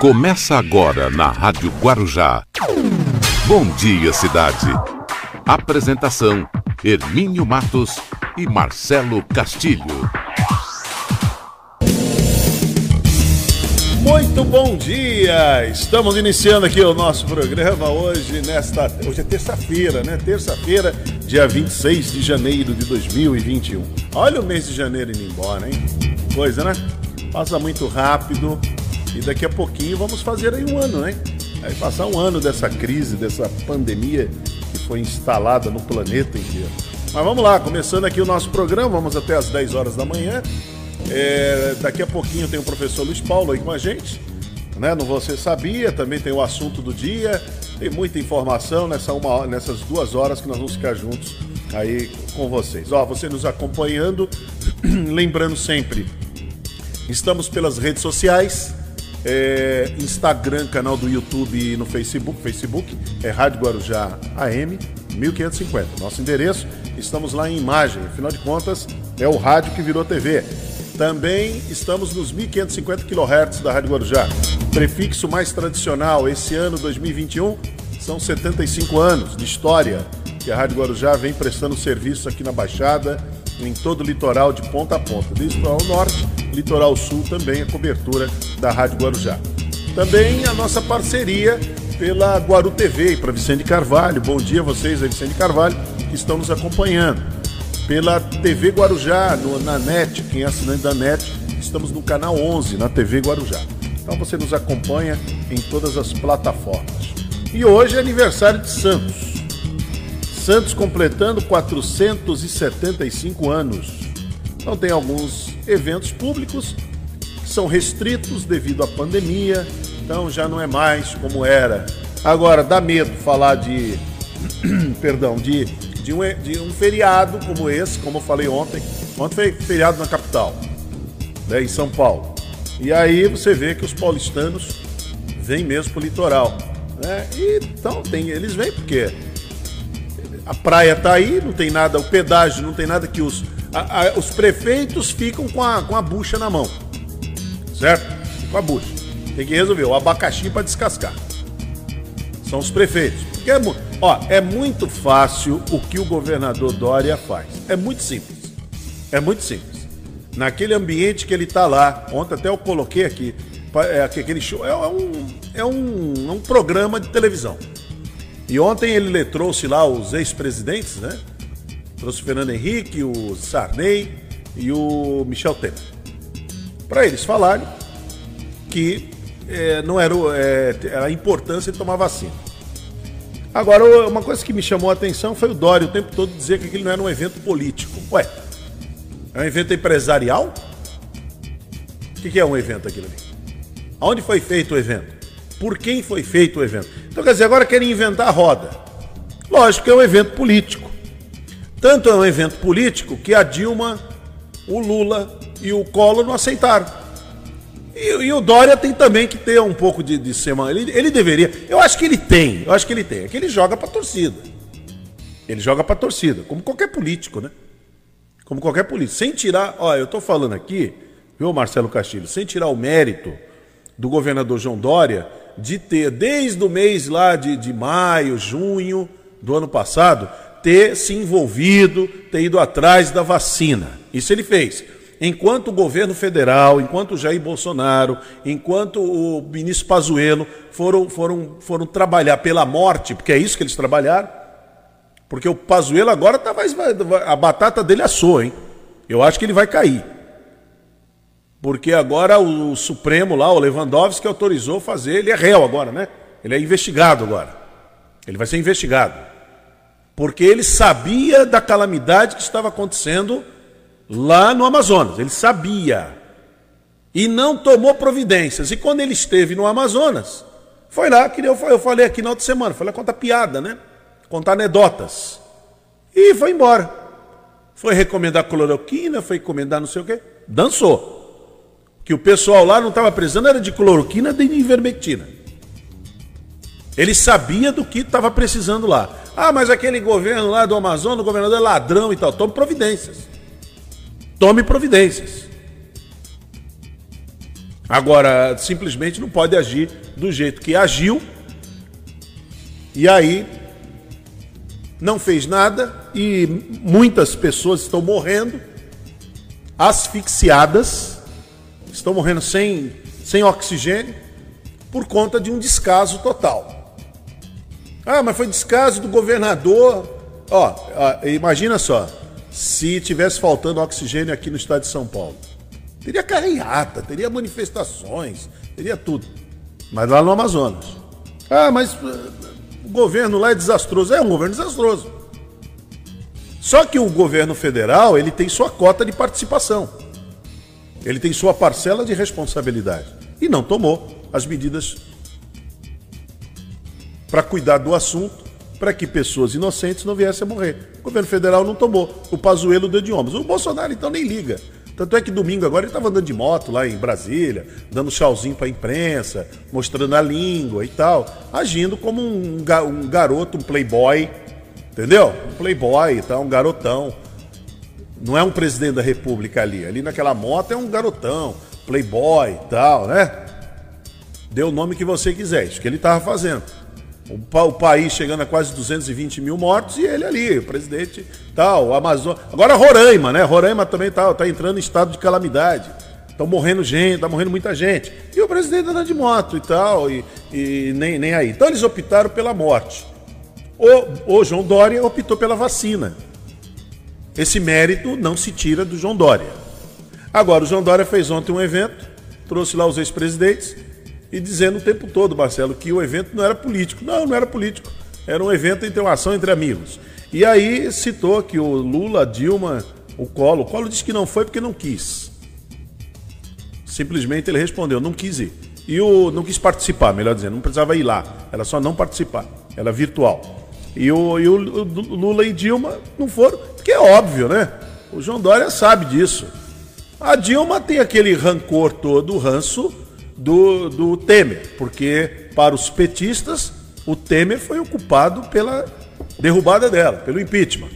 Começa agora na Rádio Guarujá. Bom dia, cidade. Apresentação: Hermínio Matos e Marcelo Castilho. Muito bom dia! Estamos iniciando aqui o nosso programa hoje, nesta. Hoje é terça-feira, né? Terça-feira, dia 26 de janeiro de 2021. Olha o mês de janeiro indo embora, hein? Coisa, né? Passa muito rápido e daqui a pouquinho vamos fazer aí um ano, né? Vai passar um ano dessa crise, dessa pandemia que foi instalada no planeta inteiro. Mas vamos lá, começando aqui o nosso programa, vamos até às 10 horas da manhã. É, daqui a pouquinho tem o professor Luiz Paulo aí com a gente. Né? Você Sabia, também tem o assunto do dia. Tem muita informação nessa uma, nessas duas horas que nós vamos ficar juntos aí com vocês. Ó, você nos acompanhando, lembrando sempre, estamos pelas redes sociais, é, Instagram, canal do YouTube e no Facebook. Facebook é Rádio Guarujá AM 1550. Nosso endereço, estamos lá em imagem. Afinal de contas, é o rádio que virou TV. Também estamos nos 1550 kHz da Rádio Guarujá. Prefixo mais tradicional, esse ano 2021, são 75 anos de história que a Rádio Guarujá vem prestando serviço aqui na Baixada, em todo o litoral de ponta a ponta, do litoral norte, litoral sul também a cobertura da Rádio Guarujá. Também a nossa parceria pela Guaru TV e para Vicente Carvalho. Bom dia a vocês, Vicente Carvalho, que estão nos acompanhando pela TV Guarujá, no, na NET, quem é assinante da NET, estamos no canal 11, na TV Guarujá. Então você nos acompanha em todas as plataformas. E hoje é aniversário de Santos. Santos completando 475 anos. Então tem alguns eventos públicos que são restritos devido à pandemia, então já não é mais como era. Agora dá medo falar de perdão, de de um, de um feriado como esse, como eu falei ontem. Ontem foi feriado na capital, né, em São Paulo. E aí você vê que os paulistanos vêm mesmo pro litoral. Né? E, então tem, eles vêm porque a praia tá aí, não tem nada, o pedágio não tem nada que os, a, a, os prefeitos ficam com a, com a bucha na mão. Certo? Com a bucha. Tem que resolver o abacaxi para descascar. São os prefeitos. Porque é, Ó, é muito fácil o que o governador Dória faz. É muito simples. É muito simples. Naquele ambiente que ele está lá, ontem até eu coloquei aqui, é, aquele show, é, um, é, um, é um programa de televisão. E ontem ele trouxe lá os ex-presidentes, né? Trouxe o Fernando Henrique, o Sarney e o Michel Temer. Para eles falarem que é, não era, é, era a importância de tomar vacina. Agora, uma coisa que me chamou a atenção foi o Dória o tempo todo dizer que aquilo não era um evento político. Ué, é um evento empresarial? O que é um evento aquilo ali? Aonde foi feito o evento? Por quem foi feito o evento? Então, quer dizer, agora querem inventar a roda. Lógico que é um evento político. Tanto é um evento político que a Dilma, o Lula e o Collor não aceitaram. E, e, o Dória tem também que ter um pouco de, de semana. Ele, ele deveria. Eu acho que ele tem. Eu acho que ele tem. É que ele joga pra torcida. Ele joga pra torcida. Como qualquer político, né? Como qualquer político. Sem tirar. Ó, eu tô falando aqui, viu, Marcelo Castilho? Sem tirar o mérito do governador João Dória de ter, desde o mês lá de, de maio, junho do ano passado, ter se envolvido, ter ido atrás da vacina. Isso ele fez enquanto o governo federal, enquanto o Jair Bolsonaro, enquanto o ministro Pazuello foram, foram, foram trabalhar pela morte, porque é isso que eles trabalharam, porque o Pazuello agora tá mais, a batata dele assou, hein? Eu acho que ele vai cair. Porque agora o Supremo lá, o Lewandowski, autorizou fazer, ele é réu agora, né? Ele é investigado agora. Ele vai ser investigado. Porque ele sabia da calamidade que estava acontecendo lá no Amazonas. Ele sabia. E não tomou providências. E quando ele esteve no Amazonas, foi lá que eu, falei aqui na outra semana, foi lá contar piada, né? Contar anedotas. E foi embora. Foi recomendar cloroquina, foi recomendar não sei o quê. Dançou. Que o pessoal lá não estava precisando era de cloroquina nem de ivermectina. Ele sabia do que estava precisando lá. Ah, mas aquele governo lá do Amazonas, o governador é ladrão e tal. Tome providências. Tome providências. Agora, simplesmente não pode agir do jeito que agiu, e aí não fez nada, e muitas pessoas estão morrendo asfixiadas, estão morrendo sem, sem oxigênio, por conta de um descaso total. Ah, mas foi descaso do governador. Ó, imagina só, se tivesse faltando oxigênio aqui no estado de São Paulo. Teria carreata, teria manifestações, teria tudo. Mas lá no Amazonas. Ah, mas uh, o governo lá é desastroso. É um governo desastroso. Só que o governo federal, ele tem sua cota de participação. Ele tem sua parcela de responsabilidade. E não tomou as medidas para cuidar do assunto, para que pessoas inocentes não viessem a morrer. O governo federal não tomou. O Pazuello deu de ombros. O Bolsonaro, então, nem liga. Tanto é que domingo agora ele estava andando de moto lá em Brasília, dando tchauzinho para a imprensa, mostrando a língua e tal, agindo como um, garoto, um playboy, entendeu? Um playboy, tá? um garotão. Não é um presidente da república ali. Ali naquela moto é um garotão, playboy e tal, né? Dê o nome que você quiser, isso que ele estava fazendo. O, pa o, país chegando a quase 220 mil mortos e ele ali, presidente tal, o Amazonas. Agora Roraima, né? Roraima também tá, tá entrando em estado de calamidade. Estão morrendo gente, tá morrendo muita gente. E o presidente andando de moto e tal, e, e nem, nem aí. Então eles optaram pela morte. O, o João Dória optou pela vacina. Esse mérito não se tira do João Dória. Agora, o João Dória fez ontem um evento, trouxe lá os ex-presidentes e dizendo o tempo todo, Marcelo, que o evento não era político. Não, não era político. Era um evento entre uma ação entre amigos. E aí citou que o Lula, Dilma, o Colo. O Colo disse que não foi porque não quis. Simplesmente ele respondeu, não quis ir. E o não quis participar, melhor dizendo, não precisava ir lá. Era só não participar. Era virtual. E o, e o Lula e Dilma não foram, porque é óbvio, né? O João Dória sabe disso. A Dilma tem aquele rancor todo, o ranço do, do Temer, porque para os petistas, o Temer foi ocupado pela derrubada dela, pelo impeachment.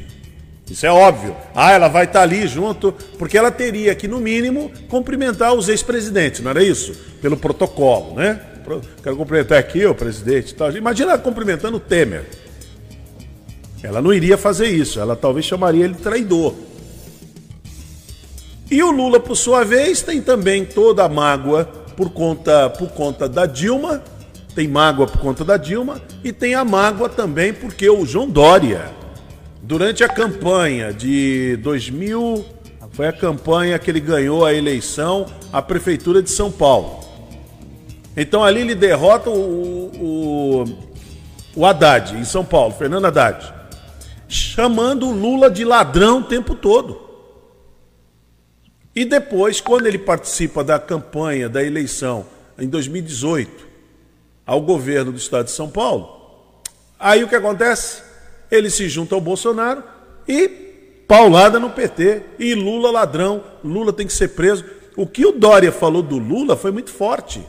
Isso é óbvio. Ah, ela vai estar ali junto, porque ela teria que, no mínimo, cumprimentar os ex-presidentes, não era isso? Pelo protocolo, né? Quero cumprimentar aqui o presidente. Tal. Imagina ela cumprimentando o Temer. Ela não iria fazer isso, ela talvez chamaria ele de traidor. E o Lula, por sua vez, tem também toda a mágoa por conta, por conta da Dilma, tem mágoa por conta da Dilma e tem a mágoa também porque o João Dória, durante a campanha de 2000, foi a campanha que ele ganhou a eleição à Prefeitura de São Paulo. Então ali ele derrota o, o, o Haddad, em São Paulo, Fernando Haddad, chamando o Lula de ladrão o tempo todo. E depois, quando ele participa da campanha da eleição em 2018 ao governo do estado de São Paulo, aí o que acontece? Ele se junta ao Bolsonaro e paulada no PT. E Lula ladrão, Lula tem que ser preso. O que o Dória falou do Lula foi muito forte.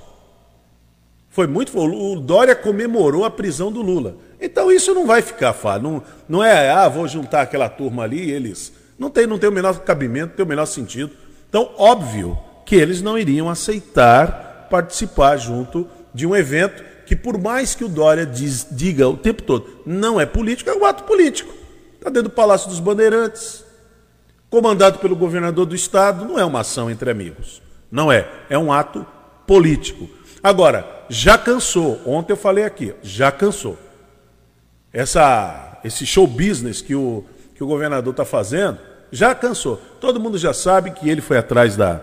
Foi muito. O Dória comemorou a prisão do Lula. Então isso não vai ficar fácil. Não, não é, ah, vou juntar aquela turma ali, eles. Não tem, não tem o menor cabimento, não tem o menor sentido. Então, óbvio que eles não iriam aceitar participar junto de um evento que, por mais que o Dória diz, diga o tempo todo, não é político, é um ato político. Está dentro do Palácio dos Bandeirantes, comandado pelo governador do estado, não é uma ação entre amigos. Não é, é um ato político. Agora, já cansou, ontem eu falei aqui, já cansou. Essa, esse show business que o, que o governador está fazendo, já cansou. Todo mundo já sabe que ele foi atrás da,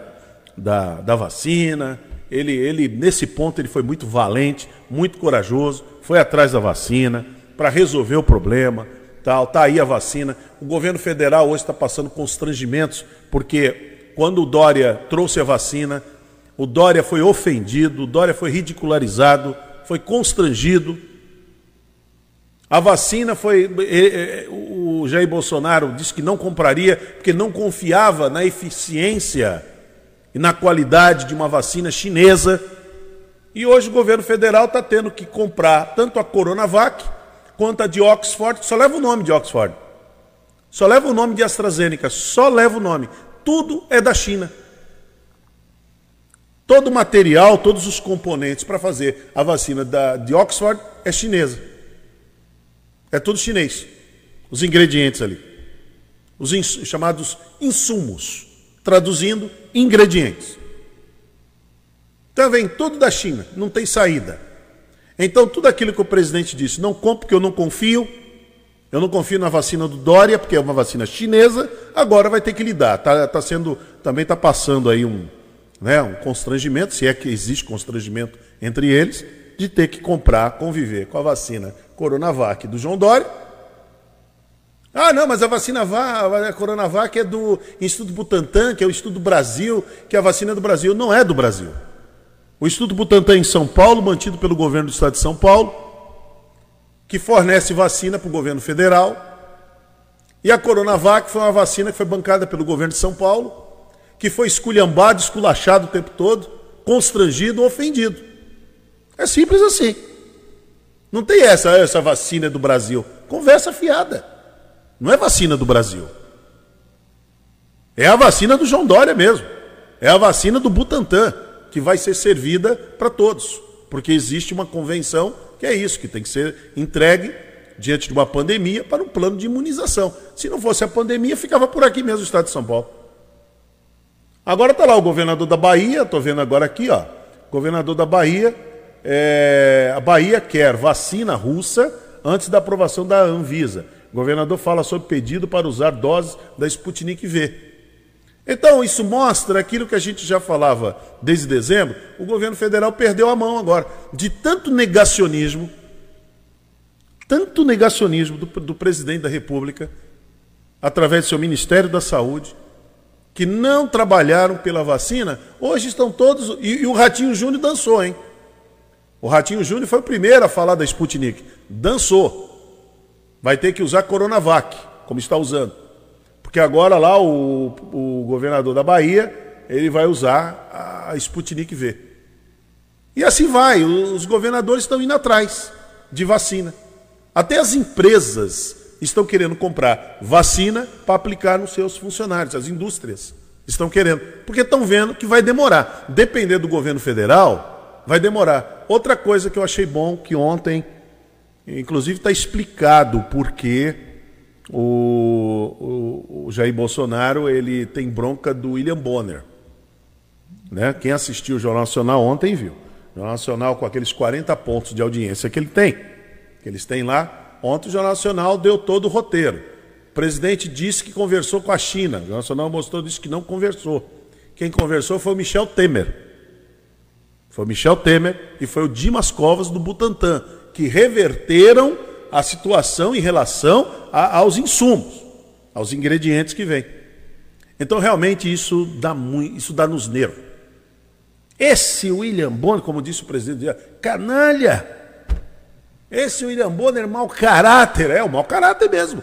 da, da vacina. Ele, ele, nesse ponto, ele foi muito valente, muito corajoso, foi atrás da vacina para resolver o problema. Tal, tá aí a vacina. O governo federal hoje está passando constrangimentos, porque quando o Dória trouxe a vacina, o Dória foi ofendido, o Dória foi ridicularizado, foi constrangido a vacina foi. O Jair Bolsonaro disse que não compraria porque não confiava na eficiência e na qualidade de uma vacina chinesa. E hoje o governo federal está tendo que comprar tanto a Coronavac quanto a de Oxford, só leva o nome de Oxford. Só leva o nome de AstraZeneca, só leva o nome. tudo é da China. Todo o material, todos os componentes para fazer a vacina da, de Oxford é chinesa. É tudo chinês. Os ingredientes ali. Os ins chamados insumos. Traduzindo, ingredientes. Então vem tudo da China, não tem saída. Então tudo aquilo que o presidente disse, não compro porque eu não confio, eu não confio na vacina do Dória, porque é uma vacina chinesa, agora vai ter que lidar. Tá, tá sendo, também está passando aí um, né, um constrangimento, se é que existe constrangimento entre eles, de ter que comprar, conviver com a vacina Coronavac do João Dória. Ah, não, mas a vacina Va, a Coronavac é do Instituto Butantan, que é o Instituto Brasil, que a vacina é do Brasil. Não é do Brasil. O Instituto Butantan em São Paulo, mantido pelo governo do estado de São Paulo, que fornece vacina para o governo federal. E a Coronavac foi uma vacina que foi bancada pelo governo de São Paulo, que foi esculhambado, esculachado o tempo todo, constrangido, ofendido. É simples assim. Não tem essa, essa vacina do Brasil. Conversa fiada. Não é vacina do Brasil. É a vacina do João Dória mesmo. É a vacina do Butantan, que vai ser servida para todos. Porque existe uma convenção que é isso, que tem que ser entregue diante de uma pandemia para um plano de imunização. Se não fosse a pandemia, ficava por aqui mesmo o estado de São Paulo. Agora está lá o governador da Bahia, estou vendo agora aqui, ó, governador da Bahia, é, a Bahia quer vacina russa antes da aprovação da Anvisa. O governador fala sobre pedido para usar doses da Sputnik V. Então, isso mostra aquilo que a gente já falava desde dezembro. O governo federal perdeu a mão agora. De tanto negacionismo, tanto negacionismo do, do presidente da República, através do seu Ministério da Saúde, que não trabalharam pela vacina, hoje estão todos. E, e o Ratinho Júnior dançou, hein? O Ratinho Júnior foi o primeiro a falar da Sputnik. Dançou. Vai ter que usar Coronavac, como está usando. Porque agora lá o, o governador da Bahia, ele vai usar a Sputnik V. E assim vai, os governadores estão indo atrás de vacina. Até as empresas estão querendo comprar vacina para aplicar nos seus funcionários, as indústrias estão querendo, porque estão vendo que vai demorar. Depender do governo federal, vai demorar. Outra coisa que eu achei bom que ontem, inclusive está explicado o porquê o, o, o, Jair Bolsonaro ele tem bronca do William Bonner. Né? Quem assistiu o Jornal Nacional ontem viu. O Jornal Nacional com aqueles 40 pontos de audiência que ele tem, que eles têm lá. Ontem o Jornal Nacional deu todo o roteiro. O presidente disse que conversou com a China. O Jornal Nacional mostrou disse que não conversou. Quem conversou foi o Michel Temer. Foi o Michel Temer e foi o Dimas Covas do Butantan, que reverteram a situação em relação a, aos insumos, aos ingredientes que vêm. Então, realmente, isso dá, muito, isso dá nos nervos. Esse William Bonner, como disse o presidente, canalha. Esse William Bonner, mau caráter. É, o mau caráter mesmo.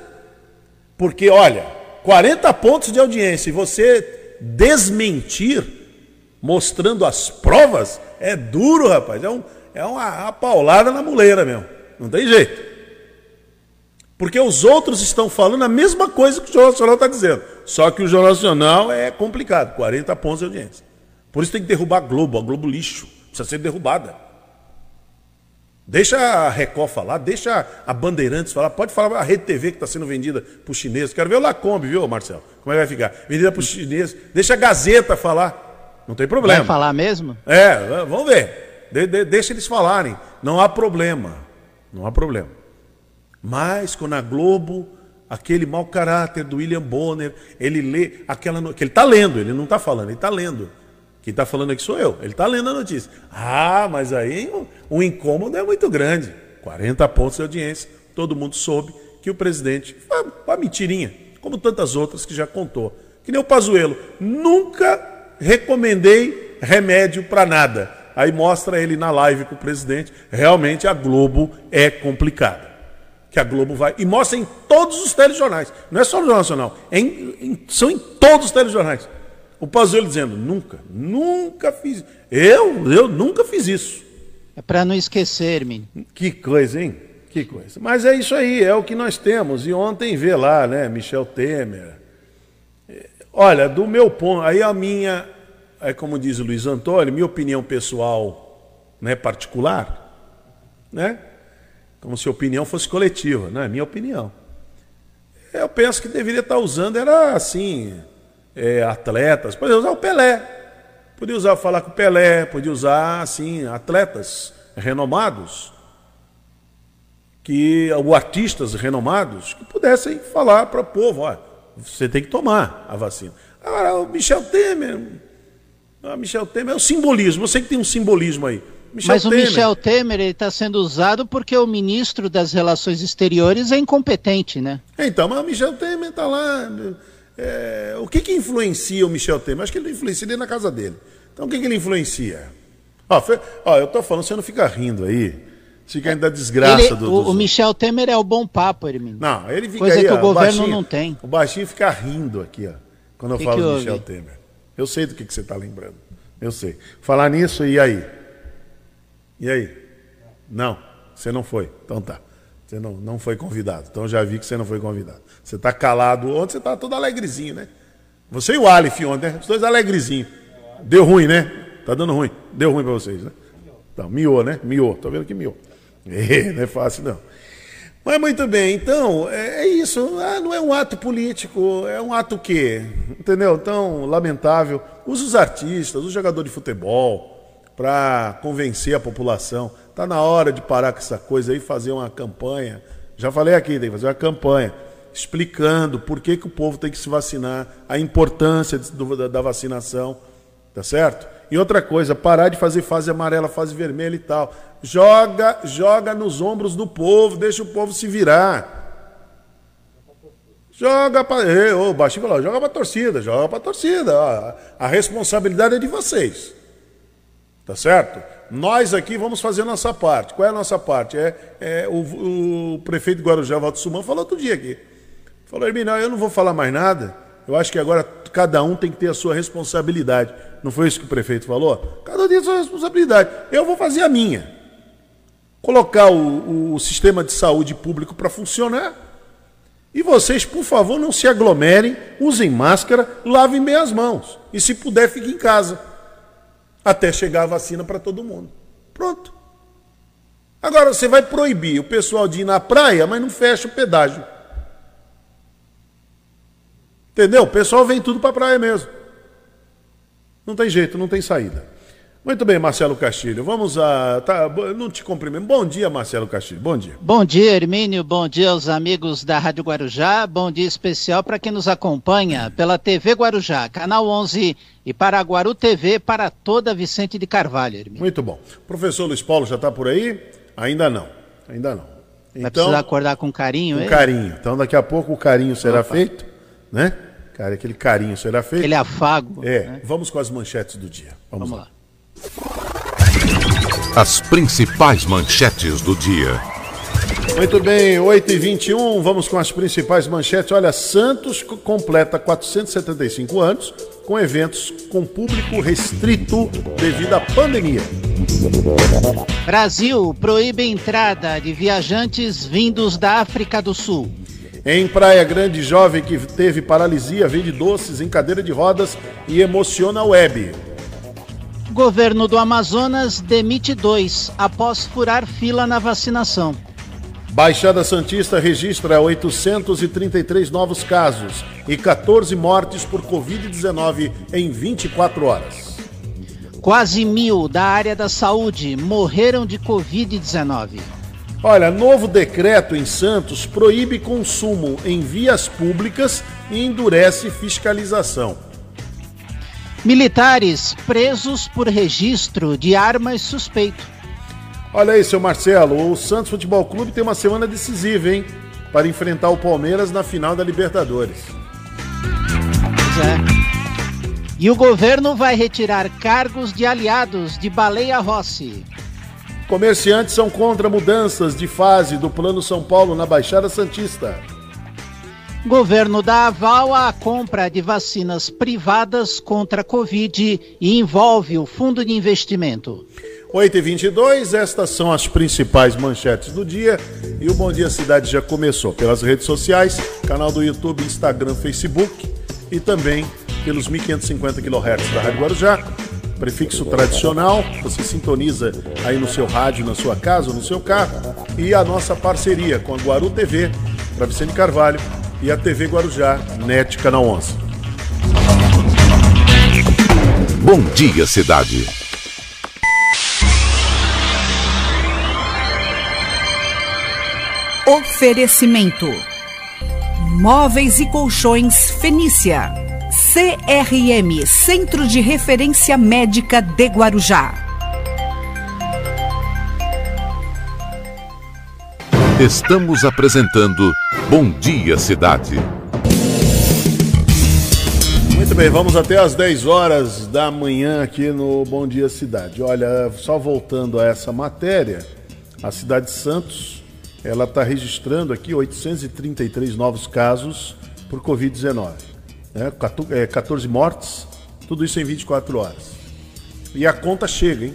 Porque, olha, 40 pontos de audiência e você desmentir, mostrando as provas, é duro, rapaz. É, um, é uma, uma paulada na muleira mesmo. Não tem jeito. Porque os outros estão falando a mesma coisa que o Jornal Nacional está dizendo. Só que o Jornal Nacional é complicado 40 pontos de audiência. Por isso tem que derrubar a Globo, a Globo lixo. Precisa ser derrubada. Deixa a Record falar, deixa a Bandeirantes falar, pode falar a Rede TV que está sendo vendida para os chineses. Quero ver o Lacombe, viu, Marcelo? Como é que vai ficar? Vendida para os chineses. Deixa a Gazeta falar. Não tem problema. Vai falar mesmo? É, vamos ver. De, de, deixa eles falarem. Não há problema. Não há problema. Mas quando a Globo, aquele mau caráter do William Bonner, ele lê aquela que ele está lendo, ele não está falando, ele está lendo. Quem está falando aqui sou eu, ele está lendo a notícia. Ah, mas aí o, o incômodo é muito grande. 40 pontos de audiência, todo mundo soube que o presidente, uma mentirinha, como tantas outras que já contou. Que nem o Pazuello, nunca recomendei remédio para nada. Aí mostra ele na live com o presidente, realmente a Globo é complicada que a Globo vai. E mostra em todos os telejornais. Não é só no Jornal Nacional. É em, em, são em todos os telejornais. O Pazuello dizendo, nunca, nunca fiz. Eu, eu nunca fiz isso. É para não esquecer, me Que coisa, hein? Que coisa. Mas é isso aí, é o que nós temos. E ontem vê lá, né, Michel Temer. Olha, do meu ponto, aí a minha, é como diz o Luiz Antônio, minha opinião pessoal, né, particular, né? Como se a opinião fosse coletiva, não é minha opinião. Eu penso que deveria estar usando era assim, é, atletas, podia usar o Pelé, podia usar falar com o Pelé, podia usar assim atletas renomados, que ou artistas renomados que pudessem falar para o povo, olha, você tem que tomar a vacina. Agora, o Michel Temer, o Michel Temer é o simbolismo, eu sei que tem um simbolismo aí. Michel Mas Temer. o Michel Temer está sendo usado porque o ministro das Relações Exteriores é incompetente, né? Então, mas o Michel Temer está lá. É, o que, que influencia o Michel Temer? Acho que ele influencia dentro da casa dele. Então, o que, que ele influencia? Ó, foi, ó, eu estou falando, você não fica rindo aí. Fica ainda desgraça ele, do, o, o, Michel Temer é o bom papo, Hermínio. Não, ele fica Coisa aí, que ó, o governo baixinho, não tem. O baixinho fica rindo aqui, ó, quando eu que falo que do Michel Temer. Eu sei do que, que você está lembrando. Eu sei. Falar nisso, e aí? E aí? Não, você não foi. Então tá. Você não, não foi convidado. Então já vi que você não foi convidado. Você está calado. Ontem você está todo alegrezinho, né? Você e o Alif ontem, né? Os dois alegrezinhos. Deu ruim, né? Tá dando ruim. Deu ruim para vocês, né? Então, miou, né? Miou. Tô vendo que miou. É, não é fácil, não. Mas muito bem, então, é, é isso. Ah, não é um ato político, é um ato quê? Entendeu? Tão lamentável. Usa os artistas, os jogadores de futebol para convencer a população. Está na hora de parar com essa coisa aí, fazer uma campanha. Já falei aqui, tem que fazer uma campanha explicando por que, que o povo tem que se vacinar, a importância da vacinação, tá certo? E outra coisa, parar de fazer fase amarela, fase vermelha e tal. Joga, joga nos ombros do povo, deixa o povo se virar. Joga para. O baixinho falou, joga para a torcida, joga para a torcida. A responsabilidade é de vocês. Tá certo? Nós aqui vamos fazer a nossa parte. Qual é a nossa parte? É, é o, o, prefeito Guarujá, Valdo Suman, falou outro dia aqui. Falou, Hermínio, eu não vou falar mais nada. Eu acho que agora cada um tem que ter a sua responsabilidade. Não foi isso que o prefeito falou? Cada um tem a sua responsabilidade. Eu vou fazer a minha. Colocar o, o sistema de saúde público para funcionar. E vocês, por favor, não se aglomerem, usem máscara, lavem bem as mãos. E se puder, fiquem em casa. Até chegar a vacina para todo mundo. Pronto. Agora você vai proibir o pessoal de ir na praia, mas não fecha o pedágio. Entendeu? O pessoal vem tudo para a praia mesmo. Não tem jeito, não tem saída. Muito bem, Marcelo Castilho. Vamos a. Tá, não te cumprimento. Bom dia, Marcelo Castilho. Bom dia. Bom dia, Hermínio. Bom dia aos amigos da Rádio Guarujá. Bom dia especial para quem nos acompanha pela TV Guarujá, canal 11 e para Guaru TV para toda Vicente de Carvalho, Hermínio. Muito bom. professor Luiz Paulo já está por aí? Ainda não. Ainda não. Então, Vai precisar acordar com carinho, Com ele? carinho. Então daqui a pouco o carinho será Opa. feito, né? Cara, aquele carinho será feito. Aquele afago. É. Né? Vamos com as manchetes do dia. Vamos, Vamos lá. lá. As principais manchetes do dia. Muito bem, 8h21, vamos com as principais manchetes. Olha, Santos completa 475 anos com eventos com público restrito devido à pandemia. Brasil proíbe entrada de viajantes vindos da África do Sul. Em Praia Grande, jovem que teve paralisia vende doces em cadeira de rodas e emociona a web. Governo do Amazonas demite dois após furar fila na vacinação. Baixada Santista registra 833 novos casos e 14 mortes por Covid-19 em 24 horas. Quase mil da área da saúde morreram de Covid-19. Olha, novo decreto em Santos proíbe consumo em vias públicas e endurece fiscalização. Militares presos por registro de armas suspeito. Olha aí, seu Marcelo, o Santos Futebol Clube tem uma semana decisiva, hein? Para enfrentar o Palmeiras na final da Libertadores. Pois é. E o governo vai retirar cargos de aliados de Baleia Rossi. Comerciantes são contra mudanças de fase do Plano São Paulo na Baixada Santista. Governo dá aval à compra de vacinas privadas contra a Covid e envolve o fundo de investimento. 8 e 22 estas são as principais manchetes do dia e o Bom Dia Cidade já começou pelas redes sociais, canal do YouTube, Instagram, Facebook e também pelos 1550 kHz da Rádio Guarujá, prefixo tradicional, você sintoniza aí no seu rádio, na sua casa ou no seu carro, e a nossa parceria com a Guaru TV, para Vicente Carvalho, e a TV Guarujá, NET Canal 11. Bom dia, cidade. Oferecimento: Móveis e Colchões Fenícia. CRM Centro de Referência Médica de Guarujá. Estamos apresentando Bom Dia Cidade. Muito bem, vamos até às 10 horas da manhã aqui no Bom Dia Cidade. Olha, só voltando a essa matéria, a cidade de Santos, ela está registrando aqui 833 novos casos por Covid-19. Né? 14 mortes, tudo isso em 24 horas. E a conta chega, hein?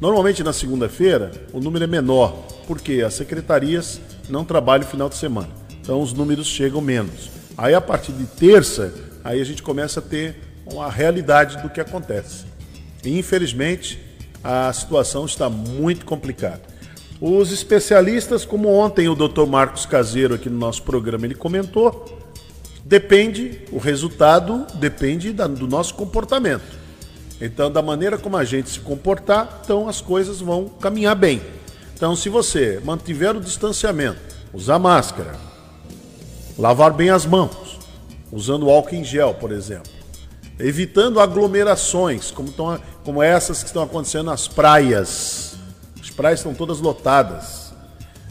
Normalmente na segunda-feira o número é menor, porque as secretarias não trabalham final de semana. Então os números chegam menos. Aí a partir de terça, aí a gente começa a ter uma realidade do que acontece. E infelizmente a situação está muito complicada. Os especialistas, como ontem o Dr. Marcos Caseiro aqui no nosso programa ele comentou, depende, o resultado depende da, do nosso comportamento. Então, da maneira como a gente se comportar, então as coisas vão caminhar bem. Então, se você mantiver o distanciamento, usar máscara, lavar bem as mãos, usando álcool em gel, por exemplo, evitando aglomerações, como, tão, como essas que estão acontecendo nas praias. As praias estão todas lotadas.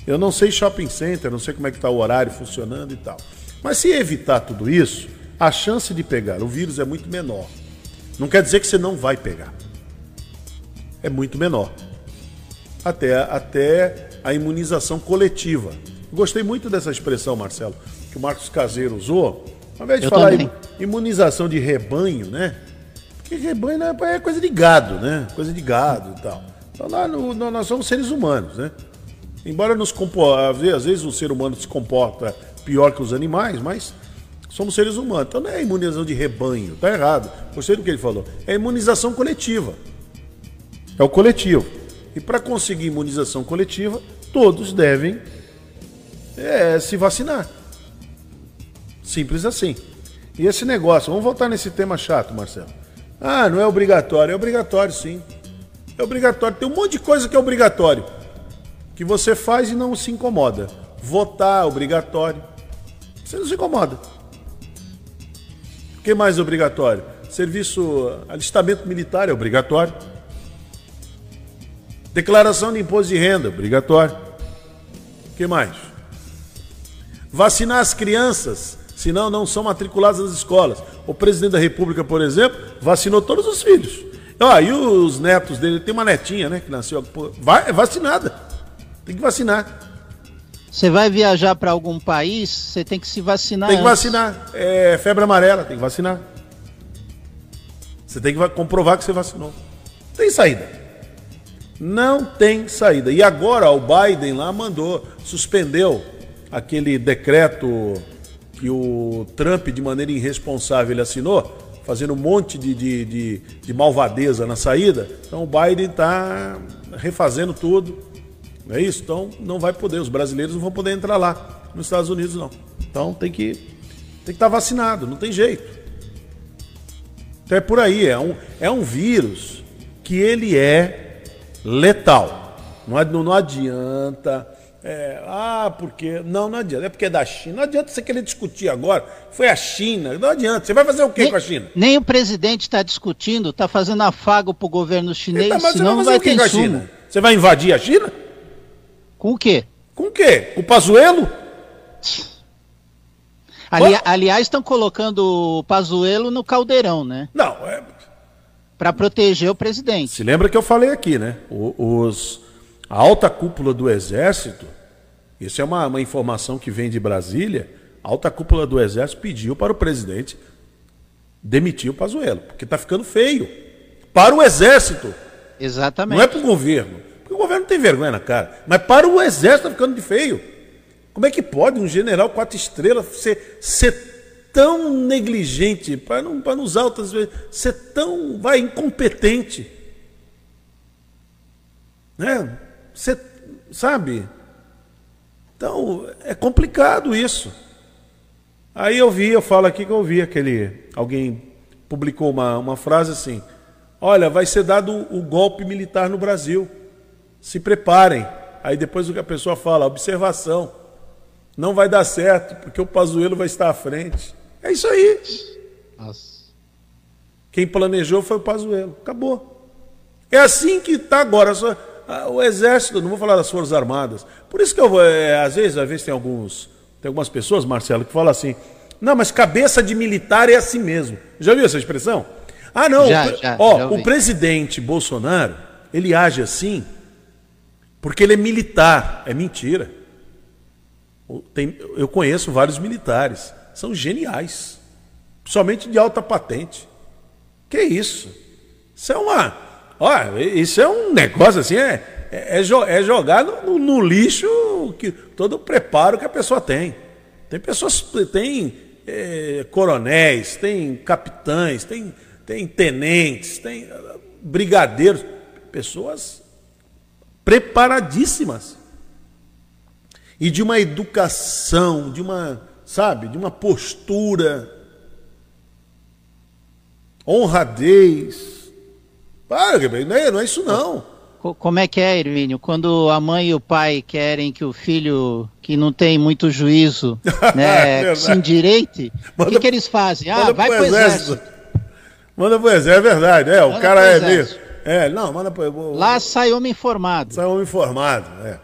Eu não sei shopping center, não sei como é que está o horário funcionando e tal. Mas se evitar tudo isso, a chance de pegar o vírus é muito menor. Não quer dizer que você não vai pegar. É muito menor. Até, até a imunização coletiva. Gostei muito dessa expressão, Marcelo, que o Marcos Caseiro usou. Ao invés de Eu falar também. imunização de rebanho, né? Porque rebanho não é coisa de gado, né? Coisa de gado e tal. Então, lá no- nós somos seres humanos, né? Embora nos compo- às vezes, às vezes o ser humano se comporta pior que os animais, mas somos seres humanos. Então não é imunização de rebanho, tá errado. Gostei do que ele falou. É imunização coletiva. É o coletivo. E para conseguir imunização coletiva, todos devem é, se vacinar. Simples assim. E esse negócio, vamos voltar nesse tema chato, Marcelo. Ah, não é obrigatório. É obrigatório, sim. É obrigatório. Tem um monte de coisa que é obrigatório. Que você faz e não se incomoda. Votar é obrigatório. Você não se incomoda. O que mais é obrigatório? Serviço, alistamento militar é obrigatório. Declaração de imposto de renda, obrigatório. O que mais? Vacinar as crianças, senão não são matriculadas nas escolas. O presidente da República, por exemplo, vacinou todos os filhos. Ó, e os netos dele, tem uma netinha, né, que nasceu, vai, é vacinada. Tem que vacinar. Você vai viajar para algum país, você tem que se vacinar. Tem que antes. vacinar. É febre amarela, tem que vacinar. Você tem que va- comprovar que você vacinou. Não tem saída. Não tem saída. E agora o Biden lá mandou, suspendeu aquele decreto que o Trump, de maneira irresponsável, ele assinou, fazendo um monte de, de, de, de malvadeza na saída. Então o Biden está refazendo tudo. Não é isso? Então não vai poder, os brasileiros não vão poder entrar lá nos Estados Unidos, não. Então tem que tem que estar vacinado, não tem jeito. Então é por aí, é um, é um vírus que ele é letal. Não, não adianta. é, ah, porque. Não, não adianta. É porque é da China. Não adianta você querer discutir agora. Foi a China. Não adianta. Você vai fazer o quê Nem, com a China? nem o presidente está discutindo, está fazendo afago para o governo chinês, Então, mas você senão vai não fazer vai o quê ter com a. China? Você vai invadir a China? Com o quê? Com o quê? Com o Pazuelo? Ali- aliás, estão colocando o Pazuello no caldeirão, né? Não, é, Para proteger o presidente. Se lembra que eu falei aqui, né? Os, a alta cúpula do Exército, isso é uma, uma informação que vem de Brasília, a alta cúpula do Exército pediu para o presidente demitir o Pazuello, porque está ficando feio. Para o Exército, Exatamente. não é para o governo. O governo tem vergonha na cara. Mas para o Exército está ficando de feio. Como é que pode um general quatro estrelas ser, ser tão negligente, para não, pra não usar outras vezes, ser tão, vai, incompetente. Né? Você, sabe? Então, é complicado isso. Aí eu vi, eu falo aqui que eu vi aquele, alguém publicou uma, uma frase assim, olha, vai ser dado o golpe militar no Brasil, se preparem. Aí depois o que a pessoa fala, observação, não vai dar certo, porque o Pazuello vai estar à frente. É isso aí. Nossa. Quem planejou foi o Pazuello. Acabou. É assim que está agora. O Exército, não vou falar das Forças Armadas. Por isso que eu vou, é, às vezes, às vezes tem alguns, tem algumas pessoas, Marcelo, que falam assim: não, mas cabeça de militar é assim mesmo. Já viu essa expressão? Ah, não. Já, já, ó, já o presidente Bolsonaro, ele age assim porque ele é militar. É mentira. Eu conheço vários militares são geniais. Somente de alta patente. Que isso? Isso é uma. Olha, isso é um negócio assim, é, é, é, é jogar no, no, lixo que, todo o preparo que a pessoa tem. Tem pessoas, tem é, coronéis, tem capitães, tem, tem tenentes, tem brigadeiros, pessoas preparadíssimas. E de uma educação, de uma sabe, de uma postura, honradez. Para, não é, não é isso não. Como é que é, Hermínio? Quando a mãe e o pai querem que o filho que não tem muito juízo né, é se endireite, o que, que eles fazem? Ah, vai pro exército. exército. Manda pro exército, é verdade. É, manda o cara é mesmo. É, não, manda pro. Lá sai homem informado. Sai homem informado, é.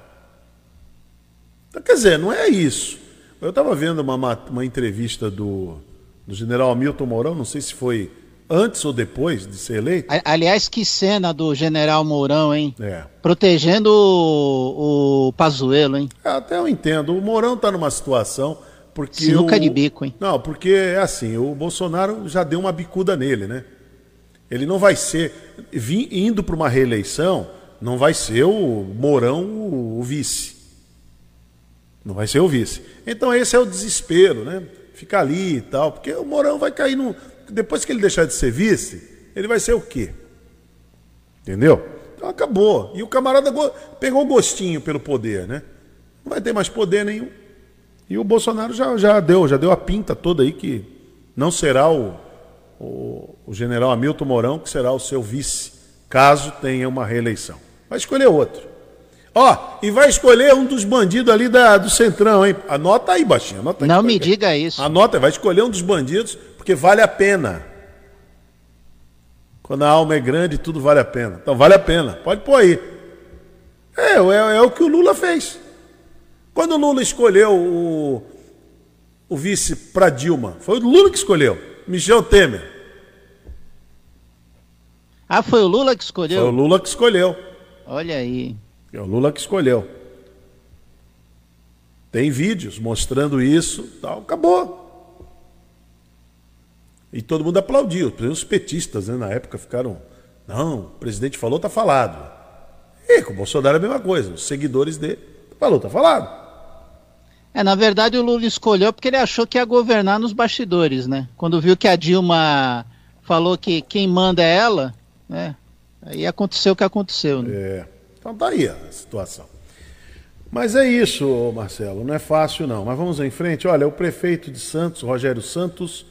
Então, quer dizer, não é isso. Eu estava vendo uma, uma entrevista do, do general Hamilton Mourão, não sei se foi antes ou depois de ser eleito. Aliás, que cena do general Mourão, hein? É. Protegendo o, o Pazuello, hein? É, até eu entendo. O Mourão está numa situação porque Sinuca o... de bico, hein? Não, porque é assim, o Bolsonaro já deu uma bicuda nele, né? Ele não vai ser indo para uma reeleição, não vai ser o Mourão o, o vice. Não vai ser o vice. Então esse é o desespero, né? Ficar ali e tal, porque o Mourão vai cair no. Depois que ele deixar de ser vice, ele vai ser o quê? Entendeu? Então acabou. E o camarada pegou gostinho pelo poder, né? Não vai ter mais poder nenhum. E o Bolsonaro já, já deu, já deu a pinta toda aí que não será o, o, o general Hamilton Mourão que será o seu vice, caso tenha uma reeleição. Vai escolher outro. Ó, e vai escolher um dos bandidos ali da, do Centrão, hein? Anota aí, baixinho. Anota aí, Não me diga isso. Anota, vai escolher um dos bandidos, porque vale a pena. Quando a alma é grande, tudo vale a pena. Então vale a pena. Pode pôr aí. É, é, é o que o Lula fez. Quando o Lula escolheu o, o vice para Dilma, foi o Lula que escolheu. Michel Temer. Ah, foi o Lula que escolheu? Foi o Lula que escolheu. Olha aí. É o Lula que escolheu. Tem vídeos mostrando isso, tal, acabou. E todo mundo aplaudiu. Os petistas né, na época ficaram. Não, o presidente falou, está falado. E com o Bolsonaro é a mesma coisa. Os seguidores dele falou, está falado. É, na verdade o Lula escolheu porque ele achou que ia governar nos bastidores, né? Quando viu que a Dilma falou que quem manda é ela, né? Aí aconteceu o que aconteceu, né? É. Então tá aí a situação. Mas é isso, Marcelo, não é fácil não. Mas vamos em frente. Olha, o prefeito de Santos, Rogério Santos,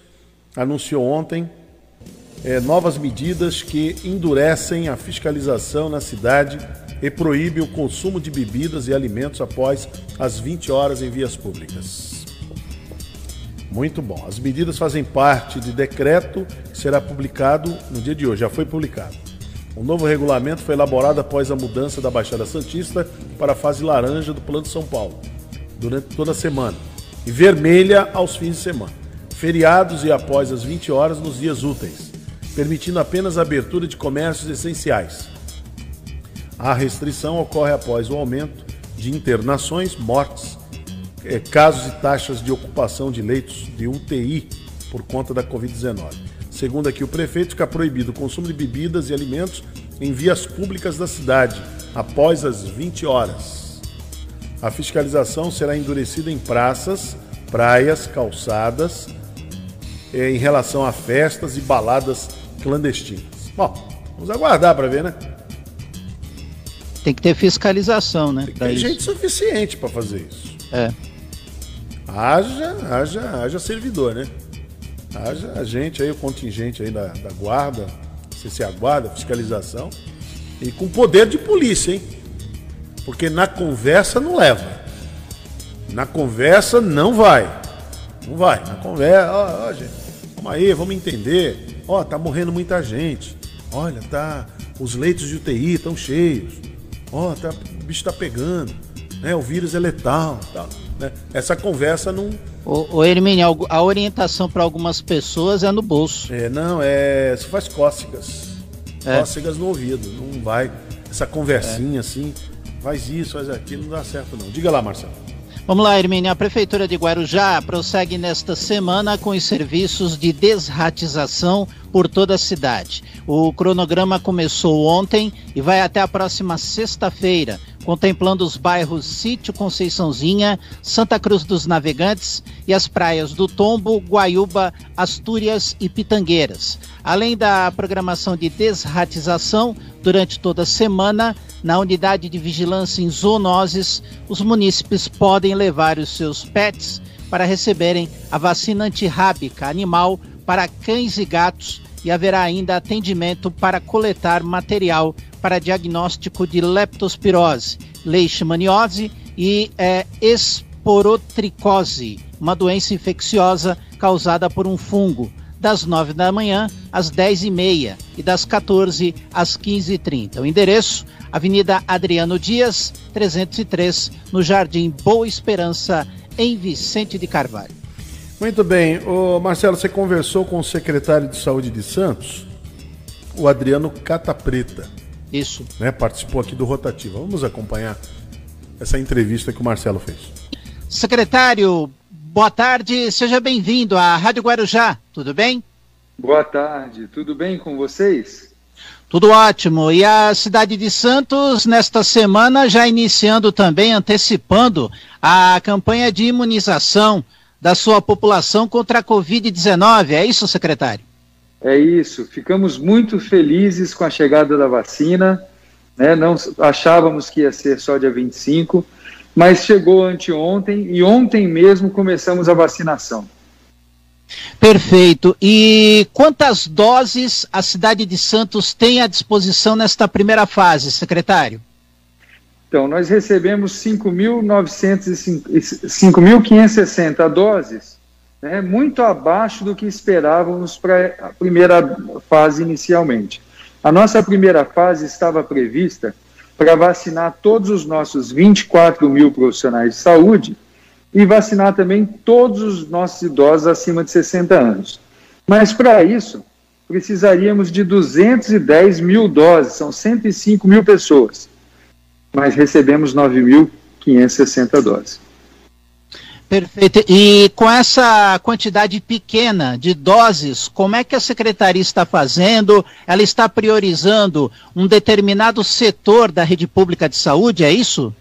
anunciou ontem é, novas medidas que endurecem a fiscalização na cidade e proíbem o consumo de bebidas e alimentos após as 20 horas em vias públicas. Muito bom. As medidas fazem parte de decreto que será publicado no dia de hoje, já foi publicado. O novo regulamento foi elaborado após a mudança da Baixada Santista para a fase laranja do Plano São Paulo, durante toda a semana, e vermelha aos fins de semana, feriados e após as 20 horas nos dias úteis, permitindo apenas a abertura de comércios essenciais. A restrição ocorre após o aumento de internações, mortes, eh, casos e taxas de ocupação de leitos de UTI por conta da Covid-19. Segundo aqui o prefeito, fica proibido o consumo de bebidas e alimentos em vias públicas da cidade após as 20 horas. A fiscalização será endurecida em praças, praias, calçadas, é, em relação a festas e baladas clandestinas. Bom, vamos aguardar para ver, né? Tem que ter fiscalização, né? Tem que ter isso. gente suficiente para fazer isso. É. Haja, haja, haja servidor, né? Haja gente aí, o contingente aí da, da guarda, se a guarda, fiscalização. E com poder de polícia, hein? Porque na conversa não leva. Na conversa não vai. Não vai. Na conversa, ó, ó, gente, vamos aí, vamos entender. Ó, tá morrendo muita gente. Olha, tá. Os leitos de UTI estão cheios. Ó, tá, o bicho tá pegando. Né, o vírus é letal. Tá, né? Essa conversa não. O, o Hermínio, a orientação para algumas pessoas é no bolso. É, não, é. Você faz cócegas. É. Cócegas no ouvido. Não vai. Essa conversinha assim. Faz isso, faz aquilo, não dá certo não. Diga lá, Marcelo. Vamos lá, Hermínio. A Prefeitura de Guarujá prossegue nesta semana com os serviços de desratização por toda a cidade. O cronograma começou ontem e vai até a próxima sexta-feira, contemplando os bairros Sítio Conceiçãozinha, Santa Cruz dos Navegantes e as praias do Tombo, Guaiúba, Astúrias e Pitangueiras. Além da programação de desratização, durante toda a semana, na unidade de vigilância em zoonoses, os munícipes podem levar os seus pets para receberem a vacina antirrábica animal para cães e gatos e haverá ainda atendimento para coletar material para diagnóstico de leptospirose, leishmaniose e é, esporotricose, uma doença infecciosa causada por um fungo, das 9 da manhã às 10 e meia e das 14 às 15 e 30. O endereço, Avenida Adriano Dias, 303, no Jardim Boa Esperança, em Vicente de Carvalho. Muito bem. Ô, Marcelo, você conversou com o secretário de Saúde de Santos, o Adriano Catapreta. Isso. Né, participou aqui do Rotativa. Vamos acompanhar essa entrevista que o Marcelo fez. Secretário, boa tarde, seja bem-vindo à Rádio Guarujá, tudo bem? Boa tarde, tudo bem com vocês? Tudo ótimo. E a cidade de Santos, nesta semana, já iniciando também, antecipando a campanha de imunização da sua população contra a Covid-19. É isso, secretário? É isso. Ficamos muito felizes com a chegada da vacina. Né? Não achávamos que ia ser só dia 25, mas chegou anteontem e ontem mesmo começamos a vacinação. Perfeito. E quantas doses a cidade de Santos tem à disposição nesta primeira fase, secretário? Então, nós recebemos 5.560 doses, né, muito abaixo do que esperávamos para a primeira fase inicialmente. A nossa primeira fase estava prevista para vacinar todos os nossos 24 mil profissionais de saúde e vacinar também todos os nossos idosos acima de 60 anos. Mas para isso, precisaríamos de 210 mil doses, são 105 mil pessoas. Mas recebemos 9.560 doses. Perfeito. E com essa quantidade pequena de doses, como é que a secretaria está fazendo? Ela está priorizando um determinado setor da rede pública de saúde, é isso?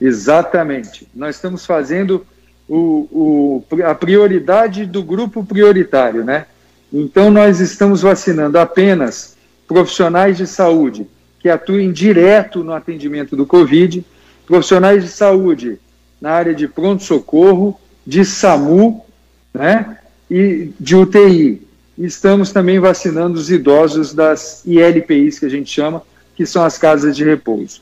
Exatamente. Nós estamos fazendo o, o, a prioridade do grupo prioritário, né? Então, nós estamos vacinando apenas profissionais de saúde que atuem direto no atendimento do Covid, profissionais de saúde na área de pronto-socorro, de SAMU, né? E de UTI. Estamos também vacinando os idosos das ILPIs, que a gente chama, que são as casas de repouso.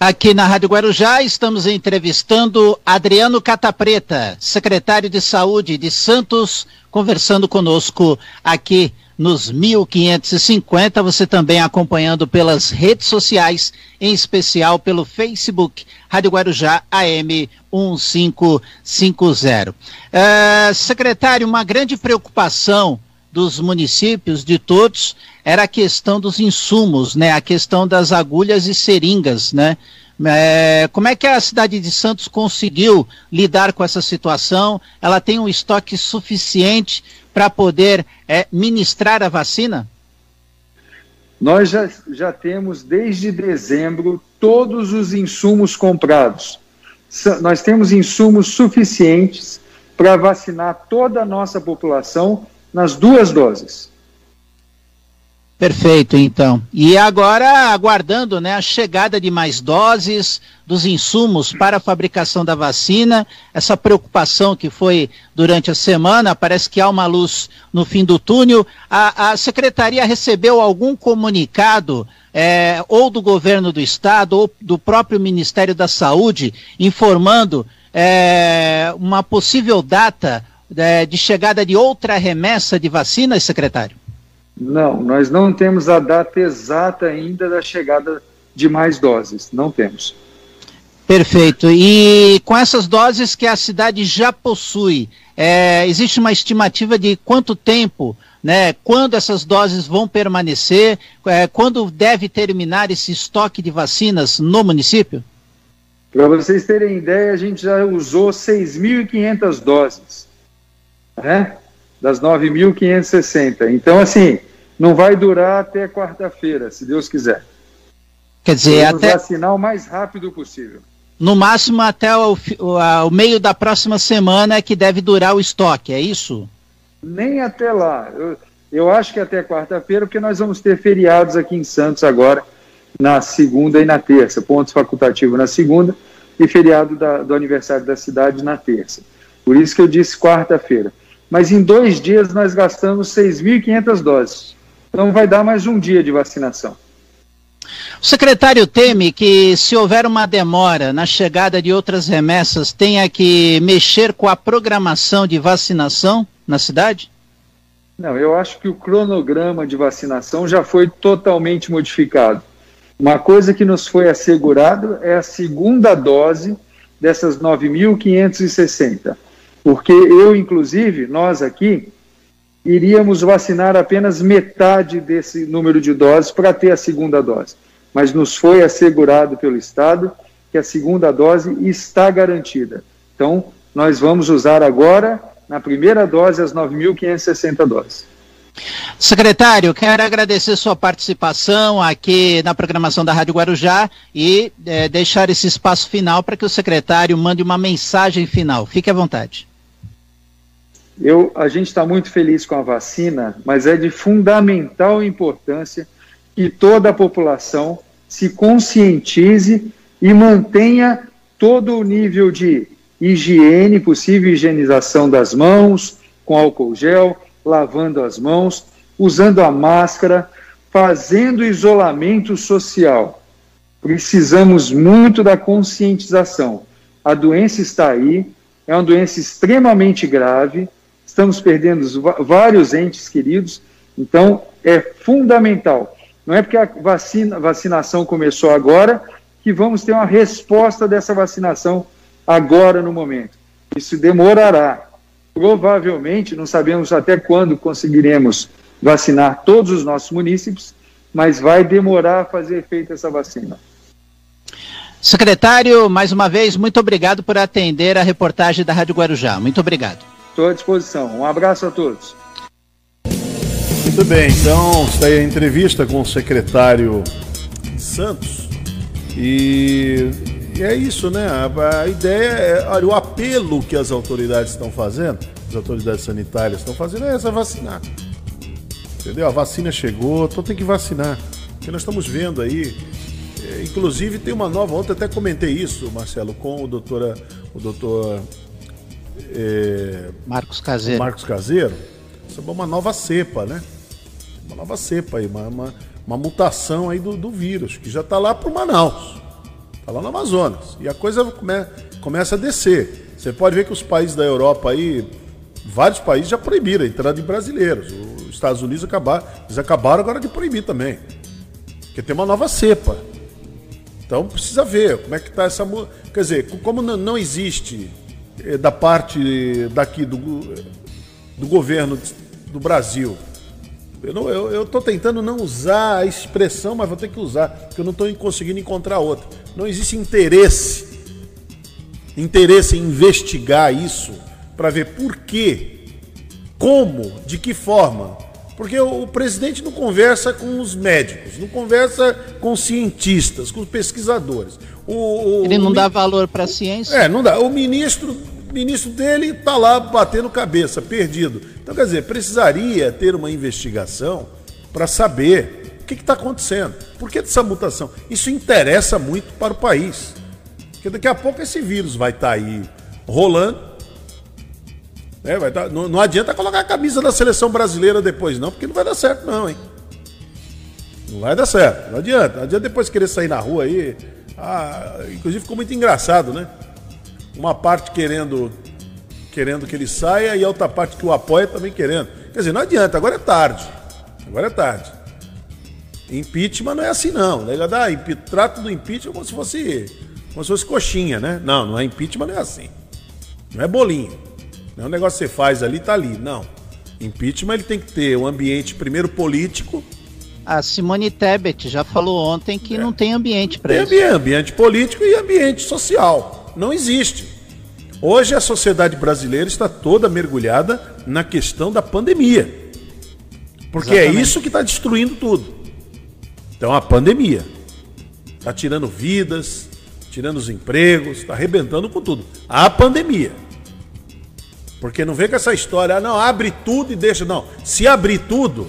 Aqui na Rádio Guarujá estamos entrevistando Adriano Catapreta, secretário de Saúde de Santos, conversando conosco aqui nos 1550. Você também acompanhando pelas redes sociais, em especial pelo Facebook, Rádio Guarujá AM 1550. Uh, secretário, uma grande preocupação dos municípios, de todos, era a questão dos insumos, né? A questão das agulhas e seringas, né? É, como é que a cidade de Santos conseguiu lidar com essa situação? Ela tem um estoque suficiente para poder é, ministrar a vacina? Nós já, já temos desde dezembro todos os insumos comprados. Nós temos insumos suficientes para vacinar toda a nossa população nas duas doses. Perfeito, então. E agora aguardando né, a chegada de mais doses dos insumos para a fabricação da vacina, essa preocupação que foi durante a semana, parece que há uma luz no fim do túnel. A, a secretaria recebeu algum comunicado, é, ou do governo do estado, ou do próprio Ministério da Saúde, informando é, uma possível data é, de chegada de outra remessa de vacinas, secretário? Não, nós não temos a data exata ainda da chegada de mais doses, não temos. Perfeito. E com essas doses que a cidade já possui, é, existe uma estimativa de quanto tempo, né? Quando essas doses vão permanecer? É, quando deve terminar esse estoque de vacinas no município? Para vocês terem ideia, a gente já usou 6.500 doses, né? Das 9.560. Então, assim, não vai durar até quarta-feira, se Deus quiser. Quer dizer, Vamos até. vacinar o mais rápido possível. No máximo até o, o, o, meio da próxima semana é que deve durar o estoque, é isso? Nem até lá. Eu, eu acho que até quarta-feira, porque nós vamos ter feriados aqui em Santos agora, na segunda e na terça. Pontos facultativos na segunda e feriado da, do aniversário da cidade na terça. Por isso que eu disse quarta-feira. Mas em dois dias nós gastamos 6.500 doses. Então vai dar mais um dia de vacinação. O secretário teme que, se houver uma demora na chegada de outras remessas, tenha que mexer com a programação de vacinação na cidade? Não, eu acho que o cronograma de vacinação já foi totalmente modificado. Uma coisa que nos foi assegurado é a segunda dose dessas 9.560. Porque eu, inclusive, nós aqui, iríamos vacinar apenas metade desse número de doses para ter a segunda dose. Mas nos foi assegurado pelo Estado que a segunda dose está garantida. Então, nós vamos usar agora, na primeira dose, as 9.560 doses. Secretário, quero agradecer sua participação aqui na programação da Rádio Guarujá e é, deixar esse espaço final para que o secretário mande uma mensagem final. Fique à vontade. Eu, a gente está muito feliz com a vacina, mas é de fundamental importância que toda a população se conscientize e mantenha todo o nível de higiene, possível higienização das mãos, com álcool gel, lavando as mãos, usando a máscara, fazendo isolamento social. Precisamos muito da conscientização. A doença está aí, é uma doença extremamente grave, estamos perdendo vários entes queridos, então é fundamental. Não é porque a vacina, vacinação começou agora que vamos ter uma resposta dessa vacinação agora no momento. Isso demorará. Provavelmente, não sabemos até quando conseguiremos vacinar todos os nossos munícipes, mas vai demorar a fazer efeito essa vacina. Secretário, mais uma vez, muito obrigado por atender a reportagem da Rádio Guarujá. Muito obrigado. Estou à disposição. Um abraço a todos. Muito bem, então está aí a entrevista com o secretário Santos. E, e é isso, né? A, a ideia é, olha, o apelo que as autoridades estão fazendo, as autoridades sanitárias estão fazendo é essa vacinar. Entendeu? A vacina chegou, então tem que vacinar. Porque nós estamos vendo aí, é, inclusive tem uma nova, ontem até comentei isso, Marcelo, com o doutor, o doutor é, Marcos Caseiro. Marcos Caseiro, sobre uma nova cepa, né? Uma nova cepa aí, uma, uma, uma mutação aí do, do vírus, que já está lá para o Manaus, está lá no Amazonas. E a coisa come, começa a descer. Você pode ver que os países da Europa aí, vários países já proibiram a entrada de brasileiros. Os Estados Unidos acabaram, eles acabaram agora de proibir também. Porque tem uma nova cepa. Então precisa ver como é que está essa. Quer dizer, como não existe eh, da parte daqui do, do governo do Brasil. Eu estou tentando não usar a expressão, mas vou ter que usar, porque eu não estou conseguindo encontrar outra. Não existe interesse, interesse em investigar isso para ver por quê, como, de que forma. Porque o, o presidente não conversa com os médicos, não conversa com os cientistas, com os pesquisadores. O, o, Ele não dá valor para a ciência? É, não dá. O ministro ministro dele está lá batendo cabeça, perdido. Então, quer dizer, precisaria ter uma investigação para saber o que está acontecendo. Por que dessa mutação? Isso interessa muito para o país. Porque daqui a pouco esse vírus vai estar tá aí rolando. Né? Vai tá, não, não adianta colocar a camisa da seleção brasileira depois, não, porque não vai dar certo, não, hein? Não vai dar certo, não adianta. Não adianta depois querer sair na rua aí. Ah, inclusive ficou muito engraçado, né? Uma parte querendo querendo que ele saia e a outra parte que o apoia também querendo. Quer dizer, não adianta, agora é tarde. Agora é tarde. Impeachment não é assim não. Né? Dá, trato do impeachment como se fosse como se fosse coxinha, né? Não, não é impeachment, não é assim. Não é bolinho. Não é um negócio que você faz ali, tá ali. Não. Impeachment ele tem que ter um ambiente primeiro político. A Simone Tebet já falou ontem que é. não tem ambiente para isso. Tem ambiente político e ambiente social. Não existe. Hoje a sociedade brasileira está toda mergulhada na questão da pandemia. Porque é Exatamente. é isso que está destruindo tudo. Então a pandemia está tirando vidas, tirando os empregos, está arrebentando com tudo. A pandemia. Porque não vem com essa história, ah, não, abre tudo e deixa. Não, se abrir tudo,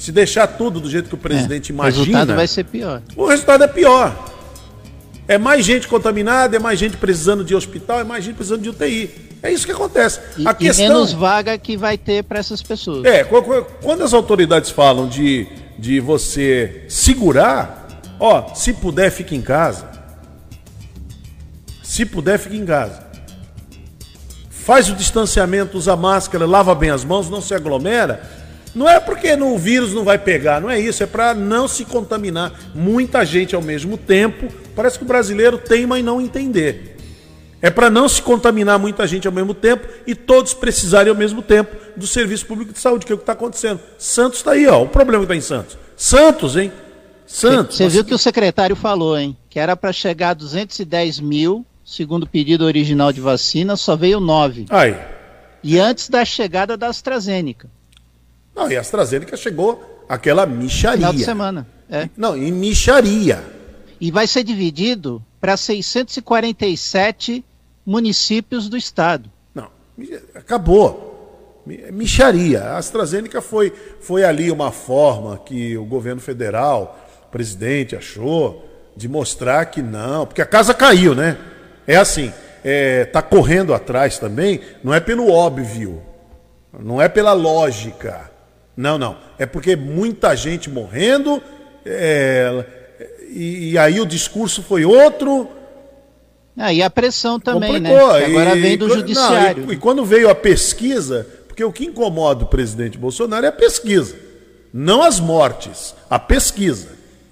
se deixar tudo do jeito que o presidente é, imagina. O resultado vai ser pior. O resultado é pior. É mais gente contaminada, é mais gente precisando de hospital, é mais gente precisando de UTI. É isso que acontece. E, a questão... e menos vaga que vai ter para essas pessoas. É, quando as autoridades falam de, de você segurar, ó, se puder, fique em casa. Se puder, fique em casa. Faz o distanciamento, usa máscara, lava bem as mãos, não se aglomera. Não é porque no, o vírus não vai pegar, não é isso, é para não se contaminar muita gente ao mesmo tempo. Parece que o brasileiro teima em não entender. É para não se contaminar muita gente ao mesmo tempo e todos precisarem ao mesmo tempo do serviço público de saúde, que é o que está acontecendo. Santos está aí, ó, o problema que está em Santos. Santos, hein? Santos. Você viu que o secretário falou, hein? Que era para chegar a 210 mil, segundo o pedido original de vacina, só veio 9. Aí. E antes da chegada da AstraZeneca. Não, e a AstraZeneca chegou aquela micharia. Final de semana. É. Não, em micharia. E vai ser dividido para 647 municípios do estado. Não, acabou. Micharia. A AstraZeneca foi, foi ali uma forma que o governo federal, o presidente, achou de mostrar que não, porque a casa caiu, né? É assim, é, tá correndo atrás também, não é pelo óbvio, não é pela lógica não, não. É porque muita gente morrendo, é, e, e, aí o discurso foi outro. Ah, e a pressão também, né? Complicou. né? Que agora e, vem do judiciário. Não, e, e quando veio a pesquisa, porque o que incomoda o presidente Bolsonaro é a pesquisa, não as mortes, a pesquisa.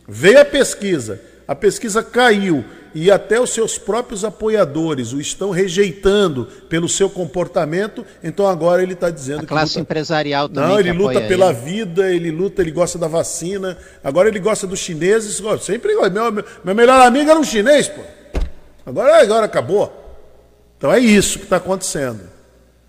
Veio a pesquisa, a pesquisa caiu e até os seus próprios apoiadores o estão rejeitando pelo seu comportamento, então agora ele está dizendo a classe luta... empresarial também. Não, ele luta pela ele. vida, ele luta, ele gosta da vacina, agora ele gosta dos chineses, sempre meu, meu, meu melhor amigo era um chinês, pô. Agora, agora acabou. Então é isso que está acontecendo.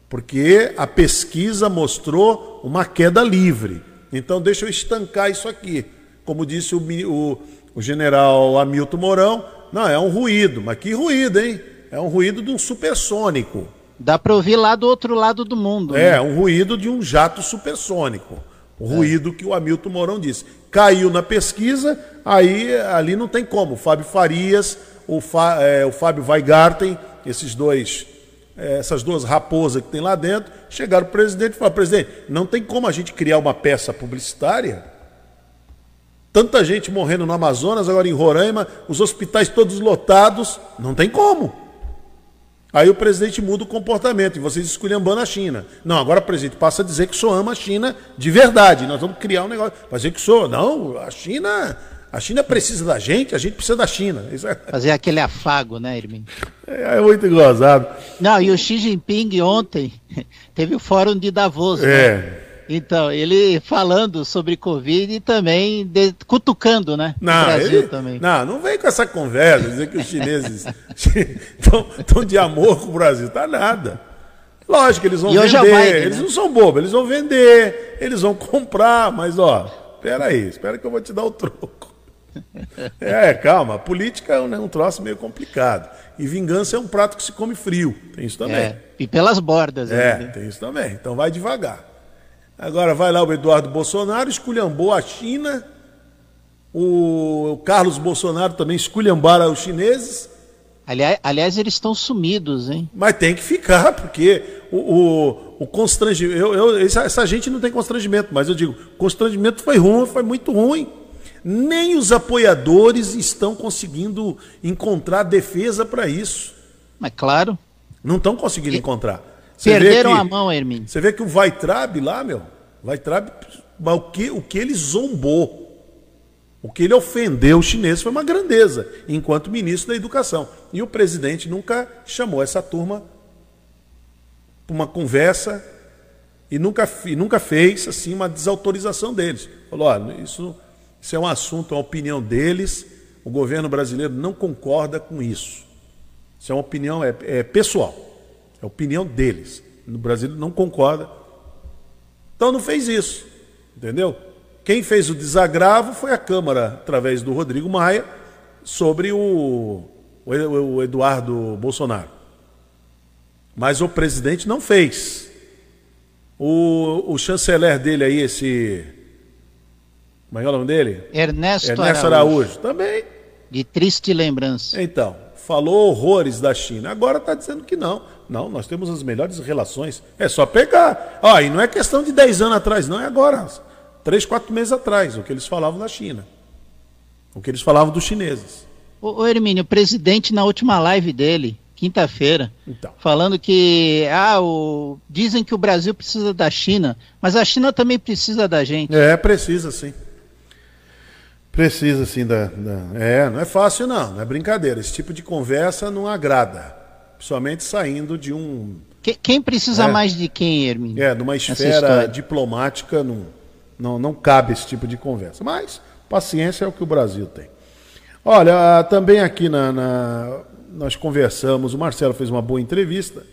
Porque a pesquisa mostrou uma queda livre. Então deixa eu estancar isso aqui. Como disse o, o, o general Hamilton Mourão, não, é um ruído, mas que ruído, hein? É um ruído de um supersônico. Dá para ouvir lá do outro lado do mundo. É, né? um ruído de um jato supersônico. O é. ruído que o Hamilton Mourão disse. Caiu na pesquisa, aí ali não tem como. O Fábio Farias, o, Fá, é, o Fábio Weigarten, esses dois, é, essas duas raposas que tem lá dentro, chegaram o presidente e falaram, presidente, não tem como a gente criar uma peça publicitária Tanta gente morrendo no Amazonas, agora em Roraima, os hospitais todos lotados. Não tem como. Aí o presidente muda o comportamento e vocês esculhambando a China. Não, agora o presidente passa a dizer que só ama a China de verdade. Nós vamos criar um negócio. Fazer que sou. Não, a China. A China precisa da gente, a gente precisa da China. É... Fazer aquele afago, né, Irmin? É, é muito gozado. Não, e o Xi Jinping ontem teve o fórum de Davos. É. Né? Então, ele falando sobre Covid e também de, cutucando, né? Não, o Brasil ele, também. Não, não vem com essa conversa, dizer que os chineses estão de amor com o Brasil. Tá nada. Lógico, eles vão e vender. Biden, eles né? não são bobos, eles vão vender, eles vão comprar, mas ó, espera aí, espera que eu vou te dar o troco. É, calma, política é um, é um troço meio complicado. E vingança é um prato que se come frio. Tem isso também. É, e pelas bordas. É, ainda. tem isso também. Então vai devagar. Agora vai lá o Eduardo Bolsonaro, esculhambou a China. O Carlos Bolsonaro também esculhambaram os chineses. Aliás, aliás, eles estão sumidos, hein? Mas tem que ficar, porque o, o, o constrangimento. Eu, eu, essa, essa gente não tem constrangimento, mas eu digo, constrangimento foi ruim, foi muito ruim. Nem os apoiadores estão conseguindo encontrar defesa para isso. Mas claro. Não estão conseguindo E- encontrar. Você Perderam que- a mão, Hermínio. Você vê que o Vaitrab lá, meu, Vaitrab, o que, o que ele zombou, o que ele ofendeu os chineses foi uma grandeza, enquanto ministro da Educação. E o presidente nunca chamou essa turma para uma conversa e nunca, e nunca fez assim uma desautorização deles. Falou, olha, isso, isso é um assunto, é uma opinião deles, o governo brasileiro não concorda com isso. Isso é uma opinião é, é pessoal, é a opinião deles. No Brasil não concorda. Então não fez isso, entendeu? Quem fez o desagravo foi a Câmara, através do Rodrigo Maia, sobre o, o, Eduardo Bolsonaro. Mas o presidente não fez. O, o chanceler dele aí, esse. Como é é o nome dele? Ernesto, Ernesto Araújo. Araújo. Também. De triste lembrança. Então, falou horrores da China. Agora está dizendo que não. Não, nós temos as melhores relações. É só pegar. Ó, e não é questão de 10 anos atrás, não, é agora. 3, 4 meses atrás, o que eles falavam da China. O que eles falavam dos chineses. Ô, ô Hermínio, o presidente na última live dele, quinta-feira, Então. falando que ah, o... dizem que o Brasil precisa da China, mas a China também precisa da gente. É, precisa sim. Precisa sim da, da- É, não é fácil não, não é brincadeira. Esse tipo de conversa não agrada. Principalmente saindo de um. Que- quem precisa É. mais de quem, Hermínio? É, numa esfera diplomática não, não, não cabe esse tipo de conversa. Mas paciência é o que o Brasil tem. Olha, ah, também aqui na, na- nós conversamos, o Marcelo fez uma boa entrevista,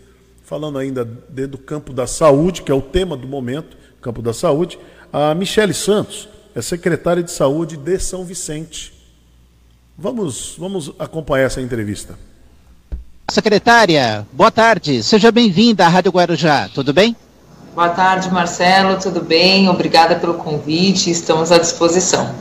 falando ainda do campo da saúde, que é o tema do momento, campo da saúde. A Michele Santos é secretária de saúde de São Vicente. Vamos, vamos acompanhar essa entrevista. Secretária, boa tarde. Seja bem-vinda à Rádio Guarujá. Tudo bem? Boa tarde, Marcelo. Tudo bem? Obrigada pelo convite. Estamos à disposição.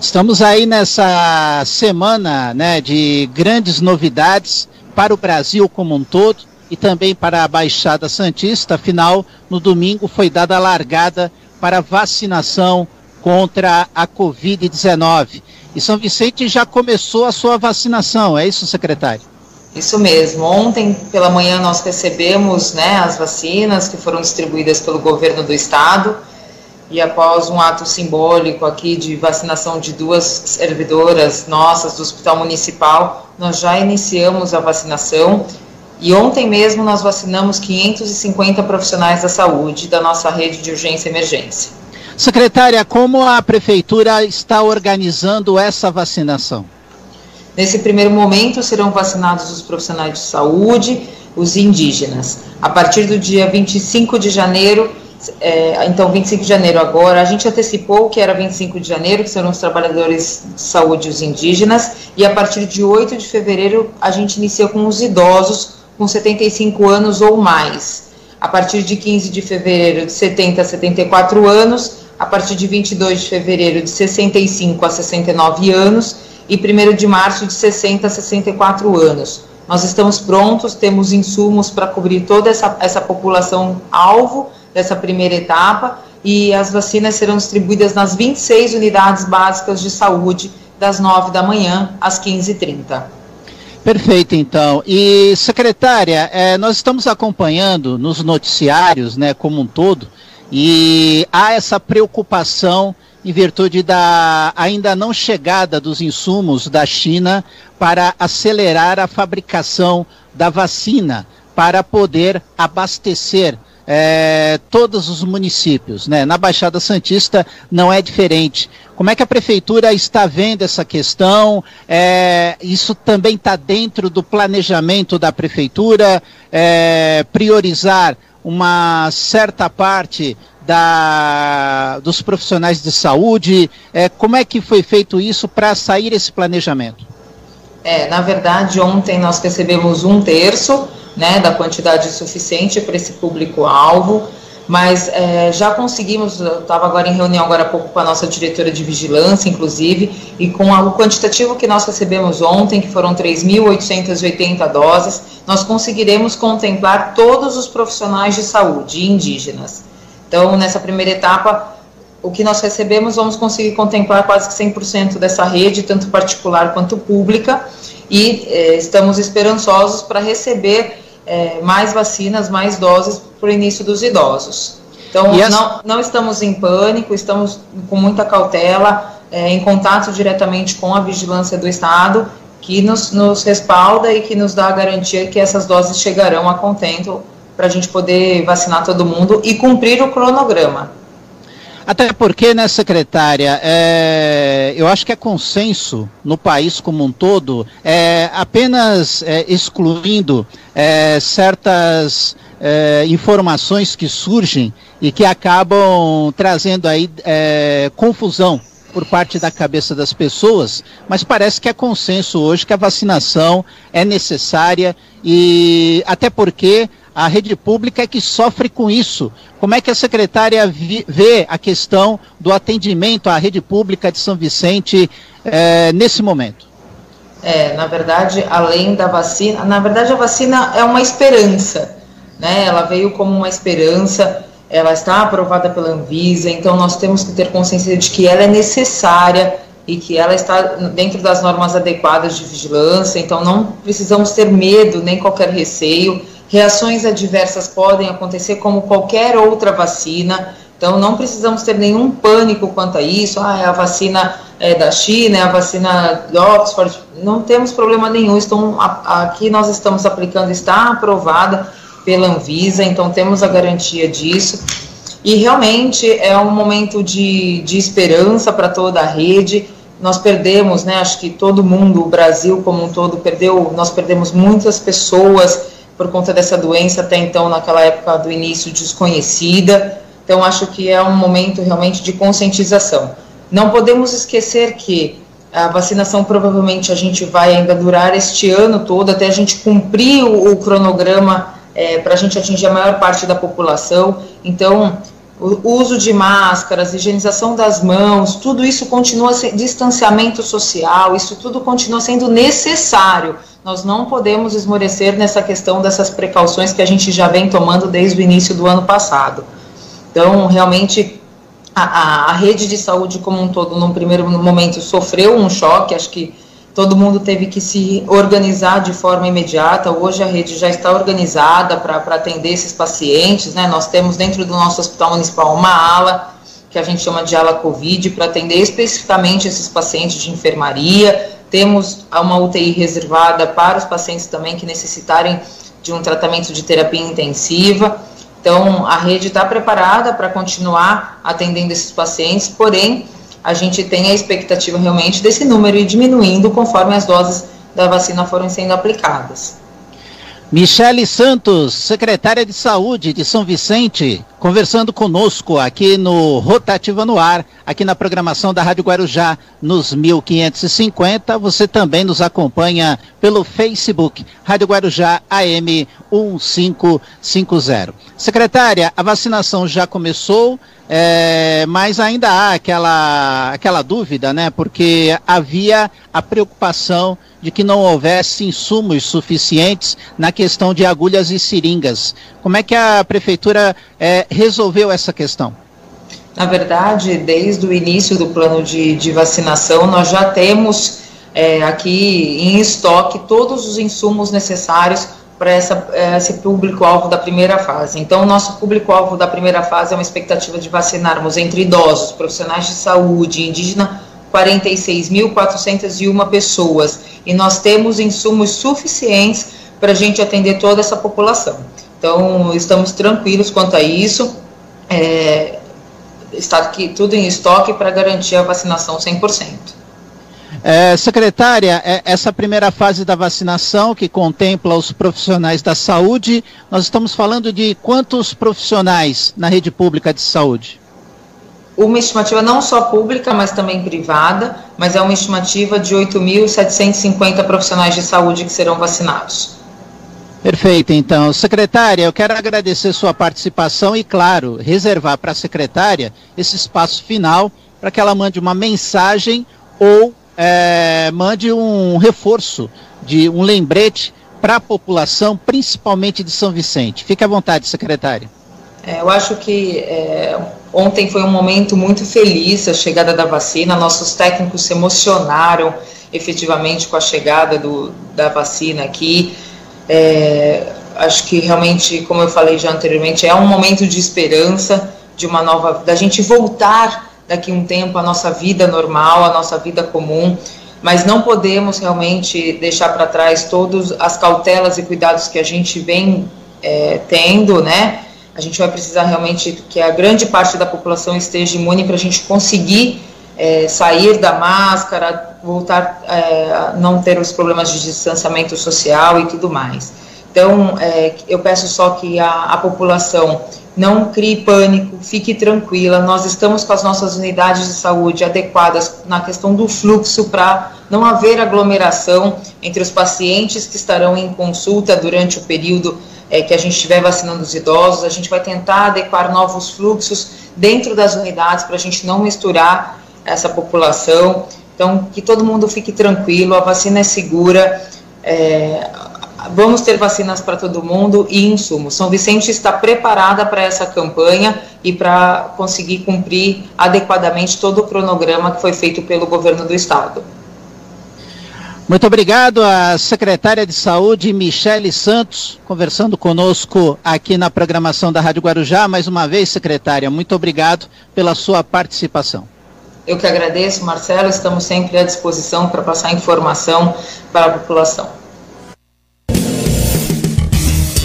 Estamos aí nessa semana né, de grandes novidades para o Brasil como um todo e também para a Baixada Santista. Afinal, no domingo foi dada a largada para a vacinação contra a Covid-19. E São Vicente já começou a sua vacinação, é isso, secretário? Isso mesmo. Ontem pela manhã nós recebemos né, as vacinas que foram distribuídas pelo governo do estado e após um ato simbólico aqui de vacinação de duas servidoras nossas do Hospital Municipal, nós já iniciamos a vacinação e ontem mesmo nós vacinamos 550 profissionais da saúde da nossa rede de urgência e emergência. Secretária, como a prefeitura está organizando essa vacinação? Nesse primeiro momento serão vacinados os profissionais de saúde, os indígenas. A partir do dia 25 de janeiro, é, então 25 de janeiro agora, a gente antecipou que era 25 de janeiro, que serão os trabalhadores de saúde os indígenas, e a partir de 8 de fevereiro a gente inicia com os idosos com 75 anos ou mais. A partir de 15 de fevereiro de 70 a 74 anos, a partir de 22 de fevereiro de 65 a 69 anos e 1 de março de 60 a 64 anos. Nós estamos prontos, temos insumos para cobrir toda essa, essa população alvo dessa primeira etapa e as vacinas serão distribuídas nas 26 unidades básicas de saúde das 9 da manhã às 15h30. Perfeito, então. E, secretária, eh, nós estamos acompanhando nos noticiários, né, como um todo, e há essa preocupação em virtude da ainda não chegada dos insumos da China para acelerar a fabricação da vacina, para poder abastecer eh, todos os municípios. Né? Na Baixada Santista não é diferente. Como é que a prefeitura está vendo essa questão? É, isso também está dentro do planejamento da prefeitura, é, priorizar uma certa parte da, dos profissionais de saúde? É, como é que foi feito isso para sair esse planejamento? É, na verdade, ontem nós recebemos um terço né, da quantidade suficiente para esse público-alvo mas é, já conseguimos, eu estava agora em reunião agora há pouco com a nossa diretora de vigilância, inclusive, e com o quantitativo que nós recebemos ontem, que foram 3.880 doses, nós conseguiremos contemplar todos os profissionais de saúde indígenas. Então, nessa primeira etapa, o que nós recebemos, vamos conseguir contemplar quase que 100% dessa rede, tanto particular quanto pública, e é, estamos esperançosos para receber é, mais vacinas, mais doses para o início dos idosos. Então, as... não, não estamos em pânico, estamos com muita cautela, é, em contato diretamente com a vigilância do Estado, que nos, nos respalda e que nos dá a garantia que essas doses chegarão a contento para a gente poder vacinar todo mundo e cumprir o cronograma. Até porque, né, secretária, é, eu acho que é consenso no país como um todo, é, apenas é, excluindo é, certas é, informações que surgem e que acabam trazendo aí é, confusão por parte da cabeça das pessoas, mas parece que é consenso hoje que a vacinação é necessária e até porque a rede pública é que sofre com isso. Como é que a secretária vê a questão do atendimento à rede pública de São Vicente é, nesse momento? É, na verdade, além da vacina, na verdade a vacina é uma esperança, né? Ela veio como uma esperança, ela está aprovada pela Anvisa, então nós temos que ter consciência de que ela é necessária e que ela está dentro das normas adequadas de vigilância, então não precisamos ter medo nem qualquer receio Reações adversas podem acontecer como qualquer outra vacina, então não precisamos ter nenhum pânico quanto a isso. Ah, é a vacina é, da China, é a vacina do Oxford. Não temos problema nenhum. Estão, aqui nós estamos aplicando, está aprovada pela Anvisa, então temos a garantia disso. E realmente é um momento de, de esperança para toda a rede. Nós perdemos, né? Acho que todo mundo, o Brasil como um todo, perdeu. Nós perdemos muitas pessoas por conta dessa doença até então, naquela época do início desconhecida. Então, acho que é um momento realmente de conscientização. Não podemos esquecer que a vacinação provavelmente a gente vai ainda durar este ano todo, até a gente cumprir o, o cronograma é, para a gente atingir a maior parte da população. Então, o uso de máscaras, higienização das mãos, tudo isso continua sendo distanciamento social, isso tudo continua sendo necessário. Nós não podemos esmorecer nessa questão dessas precauções que a gente já vem tomando desde o início do ano passado. Então, realmente, a, a, a rede de saúde como um todo, num primeiro momento, sofreu um choque, acho que todo mundo teve que se organizar de forma imediata. Hoje a rede já está organizada para atender esses pacientes, né? Nós temos dentro do nosso hospital municipal uma ala que a gente chama de ala Covid para atender especificamente esses pacientes de enfermaria. Temos uma UTI reservada para os pacientes também que necessitarem de um tratamento de terapia intensiva. Então, a rede está preparada para continuar atendendo esses pacientes, porém, a gente tem a expectativa realmente desse número ir diminuindo conforme as doses da vacina forem sendo aplicadas. Michele Santos, secretária de Saúde de São Vicente, conversando conosco aqui no Rotativa no Ar, aqui na programação da Rádio Guarujá, nos 1550. Você também nos acompanha pelo Facebook, Rádio Guarujá AM 1550. Secretária, a vacinação já começou, é, mas ainda há aquela, aquela dúvida, né? Porque havia a preocupação de que não houvesse insumos suficientes na questão de agulhas e seringas. Como é que a prefeitura é, resolveu essa questão? Na verdade, desde o início do plano de, de vacinação, nós já temos é, aqui em estoque todos os insumos necessários para esse público-alvo da primeira fase. Então, o nosso público-alvo da primeira fase é uma expectativa de vacinarmos entre idosos, profissionais de saúde, indígena, 46.401 pessoas. E nós temos insumos suficientes para a gente atender toda essa população. Então, estamos tranquilos quanto a isso. É, está aqui tudo em estoque para garantir a vacinação 100%. É, secretária, é, essa primeira fase da vacinação que contempla os profissionais da saúde, nós estamos falando de quantos profissionais na rede pública de saúde? Uma estimativa não só pública, mas também privada, mas é uma estimativa de 8.750 profissionais de saúde que serão vacinados. Perfeito, então. Secretária, eu quero agradecer sua participação e, claro, reservar para a secretária esse espaço final para que ela mande uma mensagem ou é, mande um reforço, de um lembrete para a população, principalmente de São Vicente. Fique à vontade, secretária. É, eu acho que é, ontem foi um momento muito feliz a chegada da vacina. Nossos técnicos se emocionaram efetivamente com a chegada do, da vacina aqui. É, acho que realmente, como eu falei já anteriormente, é um momento de esperança, de uma nova, da gente voltar daqui a um tempo à nossa vida normal, à nossa vida comum. Mas não podemos realmente deixar para trás todas as cautelas e cuidados que a gente vem é, tendo, né? A gente vai precisar realmente que a grande parte da população esteja imune para a gente conseguir é, sair da máscara, voltar é, a não ter os problemas de distanciamento social e tudo mais. Então, é, eu peço só que a, a, população não crie pânico, fique tranquila. Nós estamos com as nossas unidades de saúde adequadas na questão do fluxo para não haver aglomeração entre os pacientes que estarão em consulta durante o período é, que a gente estiver vacinando os idosos, a gente vai tentar adequar novos fluxos dentro das unidades para a gente não misturar essa população. Então, que todo mundo fique tranquilo, a vacina é segura, é, vamos ter vacinas para todo mundo e insumos. São Vicente está preparada para essa campanha e para conseguir cumprir adequadamente todo o cronograma que foi feito pelo governo do estado. Muito obrigado à secretária de Saúde, Michele Santos, conversando conosco aqui na programação da Rádio Guarujá. Mais uma vez, secretária, muito obrigado pela sua participação. Eu que agradeço, Marcelo. Estamos sempre à disposição para passar informação para a população.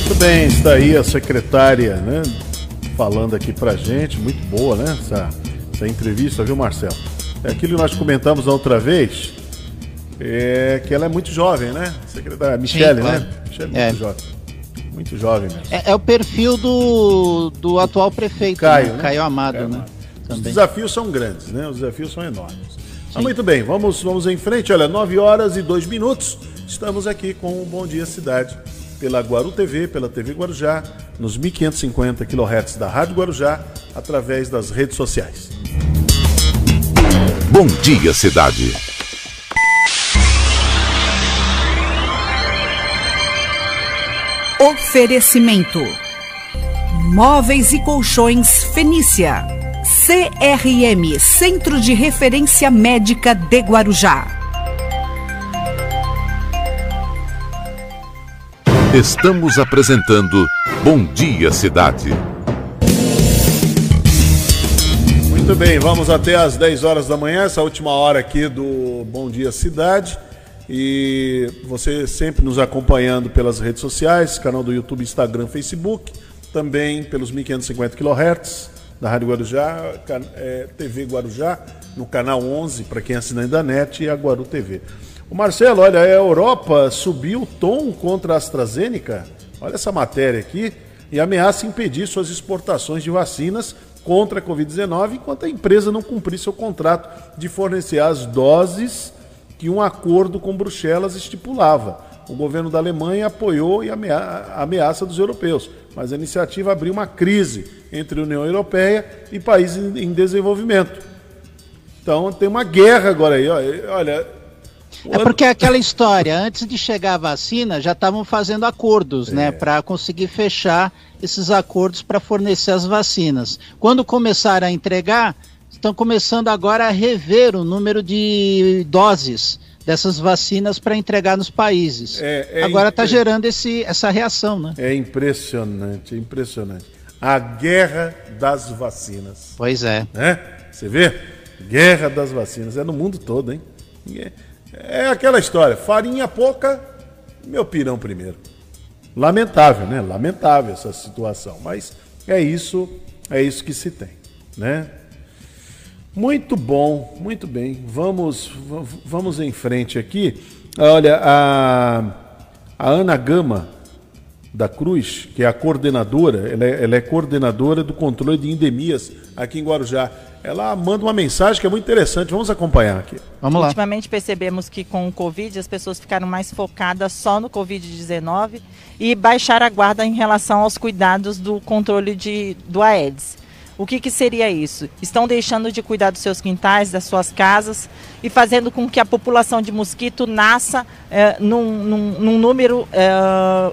Muito bem, está aí a secretária, né? Falando aqui para gente, muito boa, né? Essa, essa entrevista, viu, Marcelo? É aquilo que nós comentamos a outra vez é que ela é muito jovem, né? Secretária Michele, claro. né? Michele é muito é. jovem. Muito jovem mesmo. É, é, o perfil do, do atual prefeito, Caio, né? né? Caio Amado, Caio né? Os desafios são grandes, né? Os desafios são enormes. Mas muito bem, vamos, vamos em frente. Olha, 9 horas e 2 minutos. Estamos aqui com o Bom Dia Cidade pela Guaru TV, pela TV Guarujá, nos 1550 kHz da Rádio Guarujá, através das redes sociais. Bom Dia Cidade. Oferecimento: Móveis e Colchões Fenícia. CRM Centro de Referência Médica de Guarujá. Estamos apresentando Bom Dia Cidade. Muito bem, vamos até às 10 horas da manhã, essa última hora aqui do Bom Dia Cidade. E você sempre nos acompanhando pelas redes sociais, canal do YouTube, Instagram, Facebook, também pelos 1550 kHz da Rádio Guarujá, é, TV Guarujá, no canal 11, para quem assina da NET, e a Guaru TV. O Marcelo, olha, a Europa subiu o tom contra a AstraZeneca, olha essa matéria aqui, e ameaça impedir suas exportações de vacinas contra a Covid-19 enquanto a empresa não cumprir seu contrato de fornecer as doses que um acordo com Bruxelas estipulava. O governo da Alemanha apoiou a ameaça dos europeus, mas a iniciativa abriu uma crise entre a União Europeia e países em desenvolvimento. Então tem uma guerra agora aí. Olha. É porque é aquela história, antes de chegar a vacina, já estavam fazendo acordos, né, é. né, para conseguir fechar esses acordos para fornecer as vacinas. Quando começaram a entregar, estão começando agora a rever o número de doses dessas vacinas para entregar nos países. É, é agora está gerando esse, essa reação, né? É impressionante, é impressionante. A guerra das vacinas. Pois é. Né? Você vê? Guerra das vacinas. É no mundo todo, hein? É aquela história, farinha pouca, meu pirão primeiro. Lamentável, né? Lamentável essa situação, mas é isso, é isso que se tem, né? Muito bom, muito bem. Vamos, vamos em frente aqui. Olha, a, a Ana Gama da Cruz, que é a coordenadora, ela é, ela é coordenadora do controle de endemias aqui em Guarujá. Ela manda uma mensagem que é muito interessante. Vamos acompanhar aqui. Vamos lá. Ultimamente percebemos que com o Covid as pessoas ficaram mais focadas só no Covid-19 e baixaram a guarda em relação aos cuidados do controle de, do Aedes. O que, que seria isso? Estão deixando de cuidar dos seus quintais, das suas casas e fazendo com que a população de mosquito nasça é, num, num, num, número é,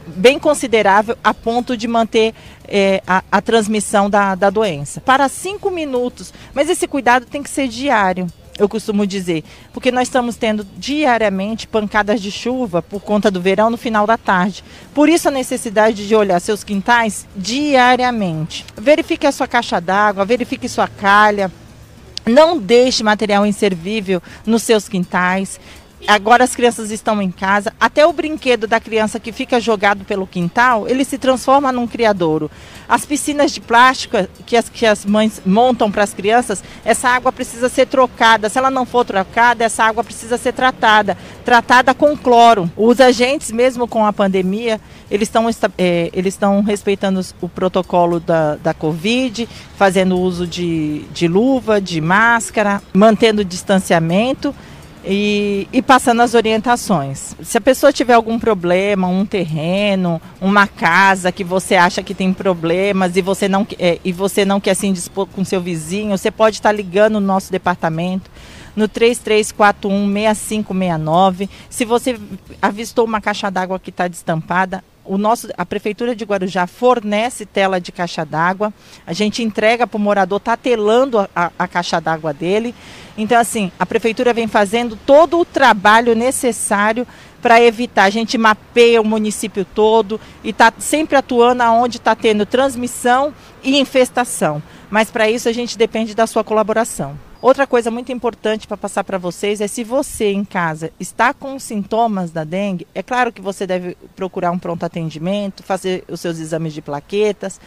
bem considerável a ponto de manter é, a, a, transmissão da, da doença. Para cinco minutos, mas esse cuidado tem que ser diário eu costumo dizer, porque nós estamos tendo diariamente pancadas de chuva por conta do verão no final da tarde. Por isso a necessidade de olhar seus quintais diariamente. Verifique a sua caixa d'água, verifique sua calha. Não deixe material inservível nos seus quintais. Agora as crianças estão em casa, até o brinquedo da criança que fica jogado pelo quintal, ele se transforma num criadouro. As piscinas de plástico que as, que as mães montam para as crianças, essa água precisa ser trocada. Se ela não for trocada, essa água precisa ser tratada, tratada com cloro. Os agentes, mesmo com a pandemia, eles estão é, eles estão respeitando o protocolo da, da Covid, fazendo uso de, de luva, de máscara, mantendo o distanciamento e, e, passando as orientações. Se a pessoa tiver algum problema, um terreno, uma casa que você acha que tem problemas e você não, é, e você não quer se indispor com seu vizinho, você pode estar ligando no nosso departamento no 33416569. Se você avistou uma caixa d'água que está destampada, o nosso, a Prefeitura de Guarujá fornece tela de caixa d'água, a gente entrega para o morador, está telando a, a, a caixa d'água dele. Então, assim, a Prefeitura vem fazendo todo o trabalho necessário para evitar. A gente mapeia o município todo e está sempre atuando aonde está tendo transmissão e infestação. Mas para isso a gente depende da sua colaboração. Outra coisa muito importante para passar para vocês é se você em casa está com sintomas da dengue, é claro que você deve procurar um pronto atendimento, fazer os seus exames de plaquetas.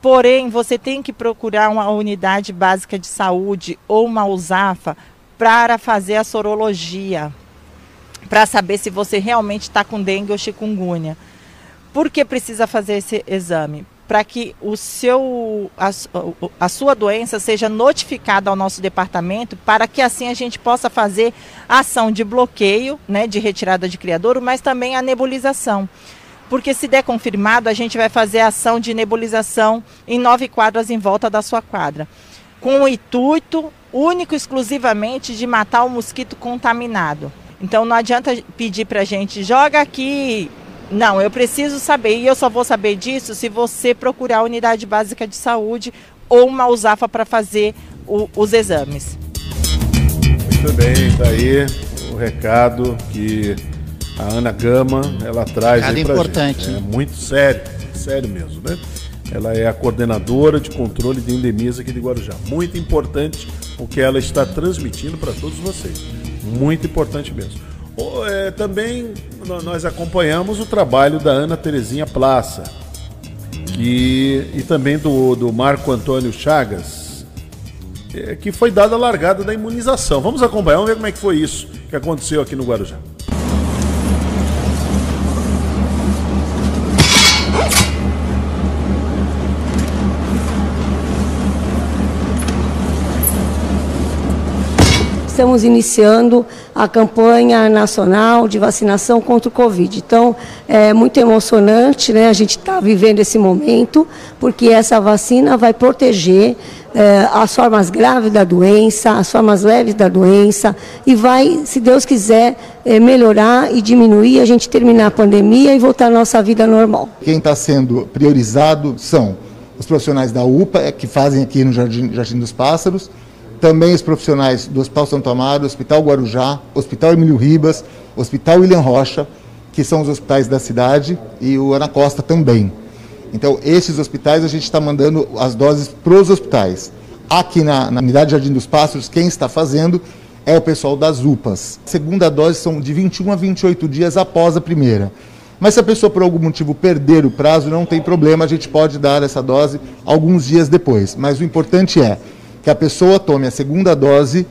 Porém, você tem que procurar uma unidade básica de saúde ou uma USAFA para fazer a sorologia, para saber se você realmente está com dengue ou chikungunya. Por que precisa fazer esse exame? Para que o seu, a, a, sua doença seja notificada ao nosso departamento, para que assim a gente possa fazer ação de bloqueio, né, de retirada de criadouro, mas também a nebulização. Porque se der confirmado, a gente vai fazer ação de nebulização em nove quadras em volta da sua quadra. Com o intuito único exclusivamente de matar o mosquito contaminado. Então não adianta pedir para a gente, joga aqui não, eu preciso saber, e eu só vou saber disso se você procurar a unidade básica de saúde ou uma USAFA para fazer o, os exames. Muito bem, tá aí o recado que a Ana Gama ela traz recado aí pra importante. Gente. É muito sério, sério mesmo, né? Ela é a coordenadora de controle de endemias aqui de Guarujá. Muito importante o que ela está transmitindo para todos vocês. Muito importante mesmo. É, também nós acompanhamos o trabalho da Ana Terezinha Plaça e, e também do, do Marco Antônio Chagas, é, que foi dada a largada da imunização. Vamos acompanhar, vamos ver como é que foi isso que aconteceu aqui no Guarujá. Estamos iniciando a campanha nacional de vacinação contra o Covid. Então, é muito emocionante, né? A gente está vivendo esse momento, porque essa vacina vai proteger é, as formas graves da doença, as formas leves da doença, e vai, se Deus quiser, é, melhorar e diminuir, a gente terminar a pandemia e voltar à nossa vida normal. Quem está sendo priorizado são os profissionais da UPA, que fazem aqui no Jardim, Jardim dos Pássaros, também os profissionais do Hospital Santo Amaro, Hospital Guarujá, Hospital Emílio Ribas, Hospital William Rocha, que são os hospitais da cidade, e o Ana Costa também. Então, esses hospitais a gente está mandando as doses para os hospitais. Aqui na, na unidade Jardim dos Pássaros, quem está fazendo é o pessoal das UPAs. A segunda dose são de 21 a 28 dias após a primeira. Mas se a pessoa por algum motivo perder o prazo, não tem problema, a gente pode dar essa dose alguns dias depois. Mas o importante é que a pessoa tome a segunda dose,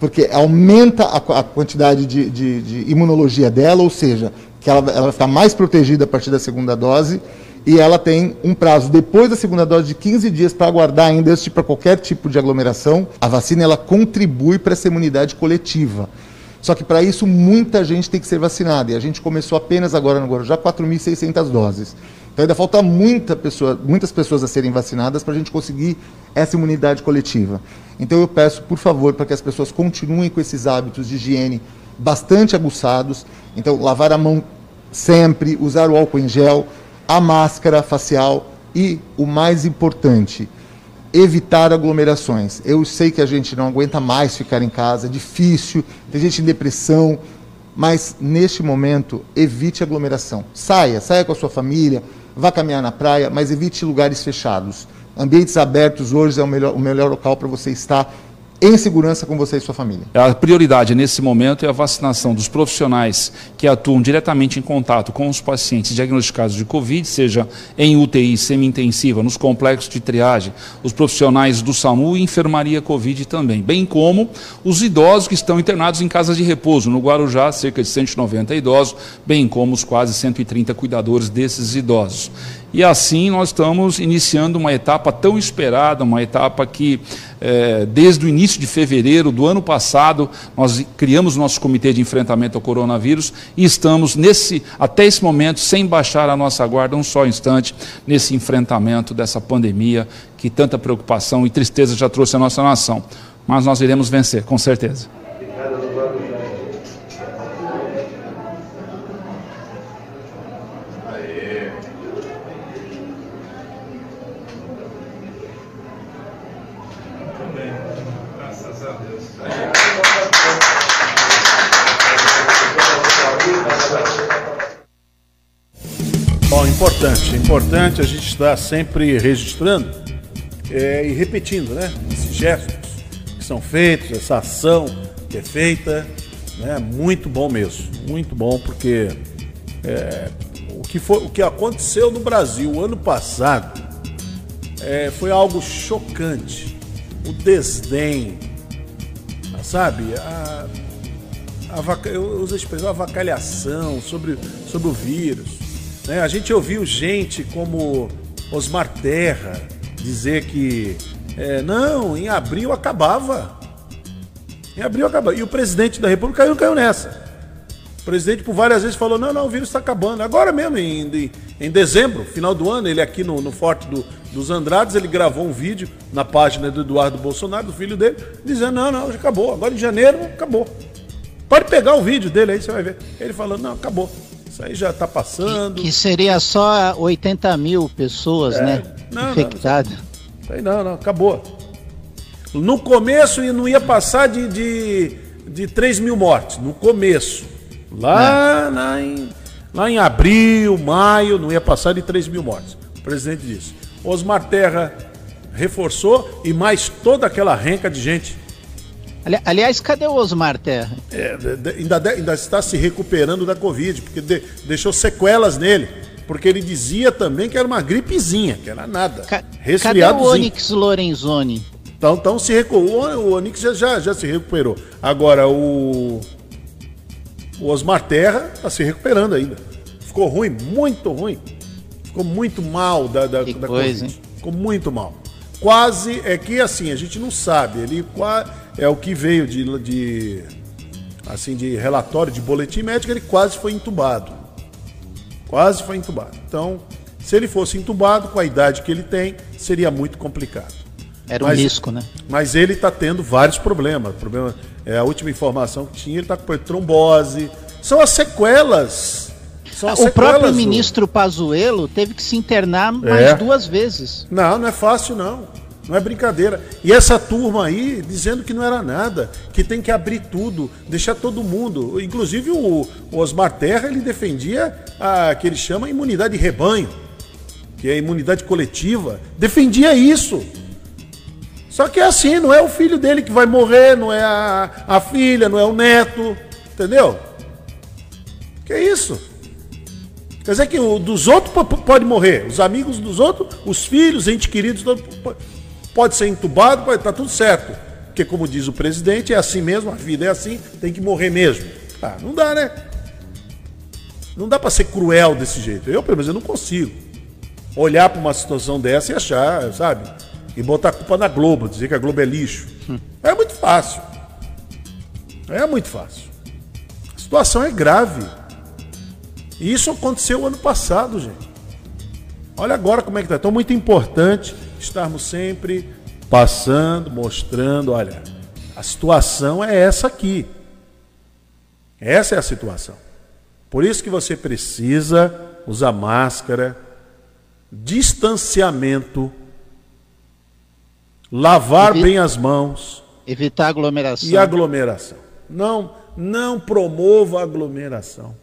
porque aumenta a, a quantidade de, de, de, imunologia dela, ou seja, que ela, ela ficar mais protegida a partir da segunda dose, e ela tem um prazo depois da segunda dose de 15 dias para aguardar ainda para tipo, qualquer tipo de aglomeração. A vacina ela contribui para essa imunidade coletiva. Só que para isso muita gente tem que ser vacinada. E a gente começou apenas agora no Guarujá 4.600 doses. Então ainda falta muita pessoa, muitas pessoas a serem vacinadas para a gente conseguir essa imunidade coletiva. Então eu peço, por favor, para que as pessoas continuem com esses hábitos de higiene bastante aguçados. Então, lavar a mão sempre, usar o álcool em gel, a máscara facial e, o mais importante, evitar aglomerações. Eu sei que a gente não aguenta mais ficar em casa, é difícil, tem gente em depressão, mas neste momento evite aglomeração. Saia, saia com a sua família, vá caminhar na praia, mas evite lugares fechados. Ambientes abertos hoje é o melhor, o melhor local para você estar em segurança com você e sua família. A prioridade nesse momento é a vacinação dos profissionais que atuam diretamente em contato com os pacientes diagnosticados de Covid, seja em UTI semi-intensiva, nos complexos de triagem, os profissionais do SAMU e enfermaria Covid também, bem como os idosos que estão internados em casas de repouso. No Guarujá, cerca de 190 idosos, bem como os quase 130 cuidadores desses idosos. E assim nós estamos iniciando uma etapa tão esperada, uma etapa que é, desde o início de fevereiro do ano passado nós criamos nosso comitê de enfrentamento ao coronavírus e estamos nesse até esse momento sem baixar a nossa guarda um só instante nesse enfrentamento dessa pandemia que tanta preocupação e tristeza já trouxe à nossa nação. Mas nós iremos vencer, com certeza. importante. Importante a gente estar sempre registrando é, e repetindo, né? Esses gestos que são feitos, essa ação que é feita, né? Muito bom mesmo, muito bom porque é, o, que foi, o que aconteceu no Brasil ano passado é, foi algo chocante. O desdém, sabe? A, a, eu uso a expressão avacalhação sobre, sobre o vírus né? A gente ouviu gente como Osmar Terra dizer que é, não, em abril acabava. Em abril acabava. E o presidente da República caiu, caiu nessa. O presidente por várias vezes falou: não, não, o vírus está acabando. Agora mesmo, em, em dezembro, final do ano, ele aqui no, no Forte do, dos Andrades, ele gravou um vídeo na página do Eduardo Bolsonaro, do filho dele, dizendo: não, não, já acabou. Agora em janeiro, acabou. Pode pegar o vídeo dele aí, você vai ver. Ele falando: não, acabou. Isso aí já está passando. Que, que, seria só 80 mil pessoas, é, né? Não, Infectadas. Não, não, não, acabou. No começo não ia passar de, de, de 3 mil mortes. No começo. Lá, é. lá, em, lá em abril, maio, não ia passar de 3 mil mortes. O presidente disse. Osmar Terra reforçou e mais toda aquela renca de gente Ali, aliás, cadê o Osmar Terra? É, ainda, ainda, está se recuperando da Covid, porque de, deixou sequelas nele. Porque ele dizia também que era uma gripezinha, que era nada. Ca cadê o Onyx Lorenzoni? Então, então se recuperou. O Onyx já, já, já se recuperou. Agora, o, o Osmar Terra está se recuperando ainda. Ficou ruim, muito ruim. Ficou muito mal da, da, que da coisa, Covid. Hein? Ficou muito mal. Quase, é que assim, a gente não sabe. Ele quase é o que veio de, de assim de relatório de boletim médico, ele quase foi entubado. Quase foi entubado. Então, se ele fosse entubado com a idade que ele tem, seria muito complicado. Era um mas, risco, né? Mas ele está tendo vários problemas. Problema, é a última informação que tinha, ele está com trombose. São as sequelas. São as o sequelas próprio ministro do... Pazuello teve que se internar mais é. duas vezes. Não, não é fácil não. Não é brincadeira. E essa turma aí dizendo que não era nada, que tem que abrir tudo, deixar todo mundo. Inclusive o, Osmar Terra ele defendia a que ele chama imunidade de rebanho, que é a imunidade coletiva. Defendia isso. Só que é assim, não é o filho dele que vai morrer, não é a, a filha, não é o neto, entendeu? Que é isso? Quer dizer que o dos outros pode morrer, os amigos dos outros, os filhos, entes queridos, Pode ser entubado, pode estar tá tudo certo. Porque, como diz o presidente, é assim mesmo, a vida é assim, tem que morrer mesmo. Ah, não dá, né? Não dá para ser cruel desse jeito. Eu, pelo menos, eu não consigo olhar para uma situação dessa e achar, sabe? E botar a culpa na Globo, dizer que a Globo é lixo. Hum. É muito fácil. É muito fácil. A situação é grave. E isso aconteceu ano passado, gente. Olha agora como é que está. Então, muito importante estarmos sempre passando, mostrando, olha, a situação é essa aqui. Essa é a situação. Por isso que você precisa usar máscara, distanciamento, lavar Evita, bem as mãos, evitar aglomeração. E aglomeração. Não, não promova aglomeração.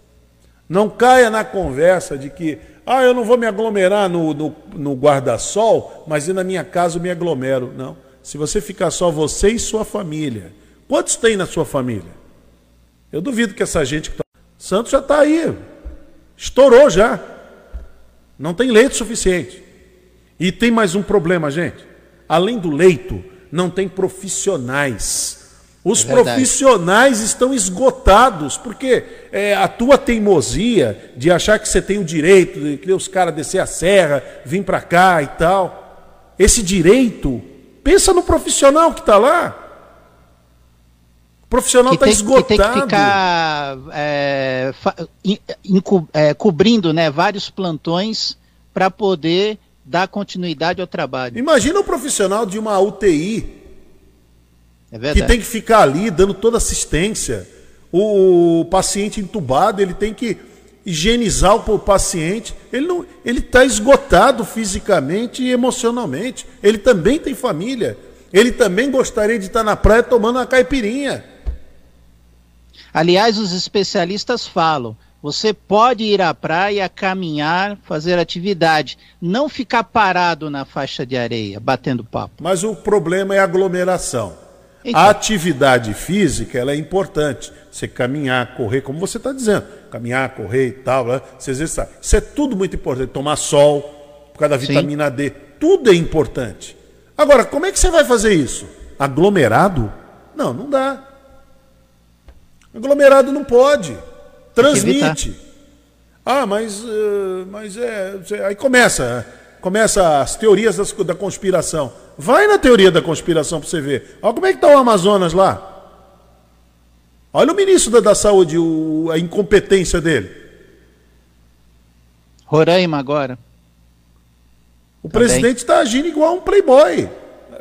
Não caia na conversa de que, ah, eu não vou me aglomerar no, no, no guarda-sol, mas na minha casa eu me aglomero. Não. Se você ficar só você e sua família. Quantos tem na sua família? Eu duvido que essa gente que tá... Santos já está aí. Estourou já. Não tem leito suficiente. E tem mais um problema, gente. Além do leito, não tem profissionais. Os é profissionais estão esgotados, porque é, a tua teimosia de achar que você tem o direito de que os caras descer a serra, vir para cá e tal. Esse direito, pensa no profissional que está lá. O profissional está esgotado. Que tem que ficar é, é, cobrindo né, vários plantões para poder dar continuidade ao trabalho. Imagina o profissional de uma UTI é que tem que ficar ali dando toda assistência. O, paciente entubado, ele tem que higienizar o paciente. Ele não, ele está esgotado fisicamente e emocionalmente. Ele também tem família. Ele também gostaria de estar na praia tomando uma caipirinha. Aliás, os especialistas falam: você pode ir à praia, caminhar, fazer atividade, não ficar parado na faixa de areia, batendo papo. Mas o problema é a aglomeração. Então. A atividade física ela é importante. Você caminhar, correr, como você está dizendo, caminhar, correr e tal, né? você exercitar. Isso é tudo muito importante. Tomar sol, por causa da vitamina Sim. D, tudo é importante. Agora, como é que você vai fazer isso? Aglomerado? Não, não dá. Aglomerado não pode. Transmite. Ah, mas, uh, mas é. Aí começa. Começa as teorias das, da conspiração. Vai na teoria da conspiração para você ver. Olha como é que está o Amazonas lá. Olha o ministro da, da Saúde, o, a incompetência dele. Roraima agora. O Também. presidente está agindo igual um playboy.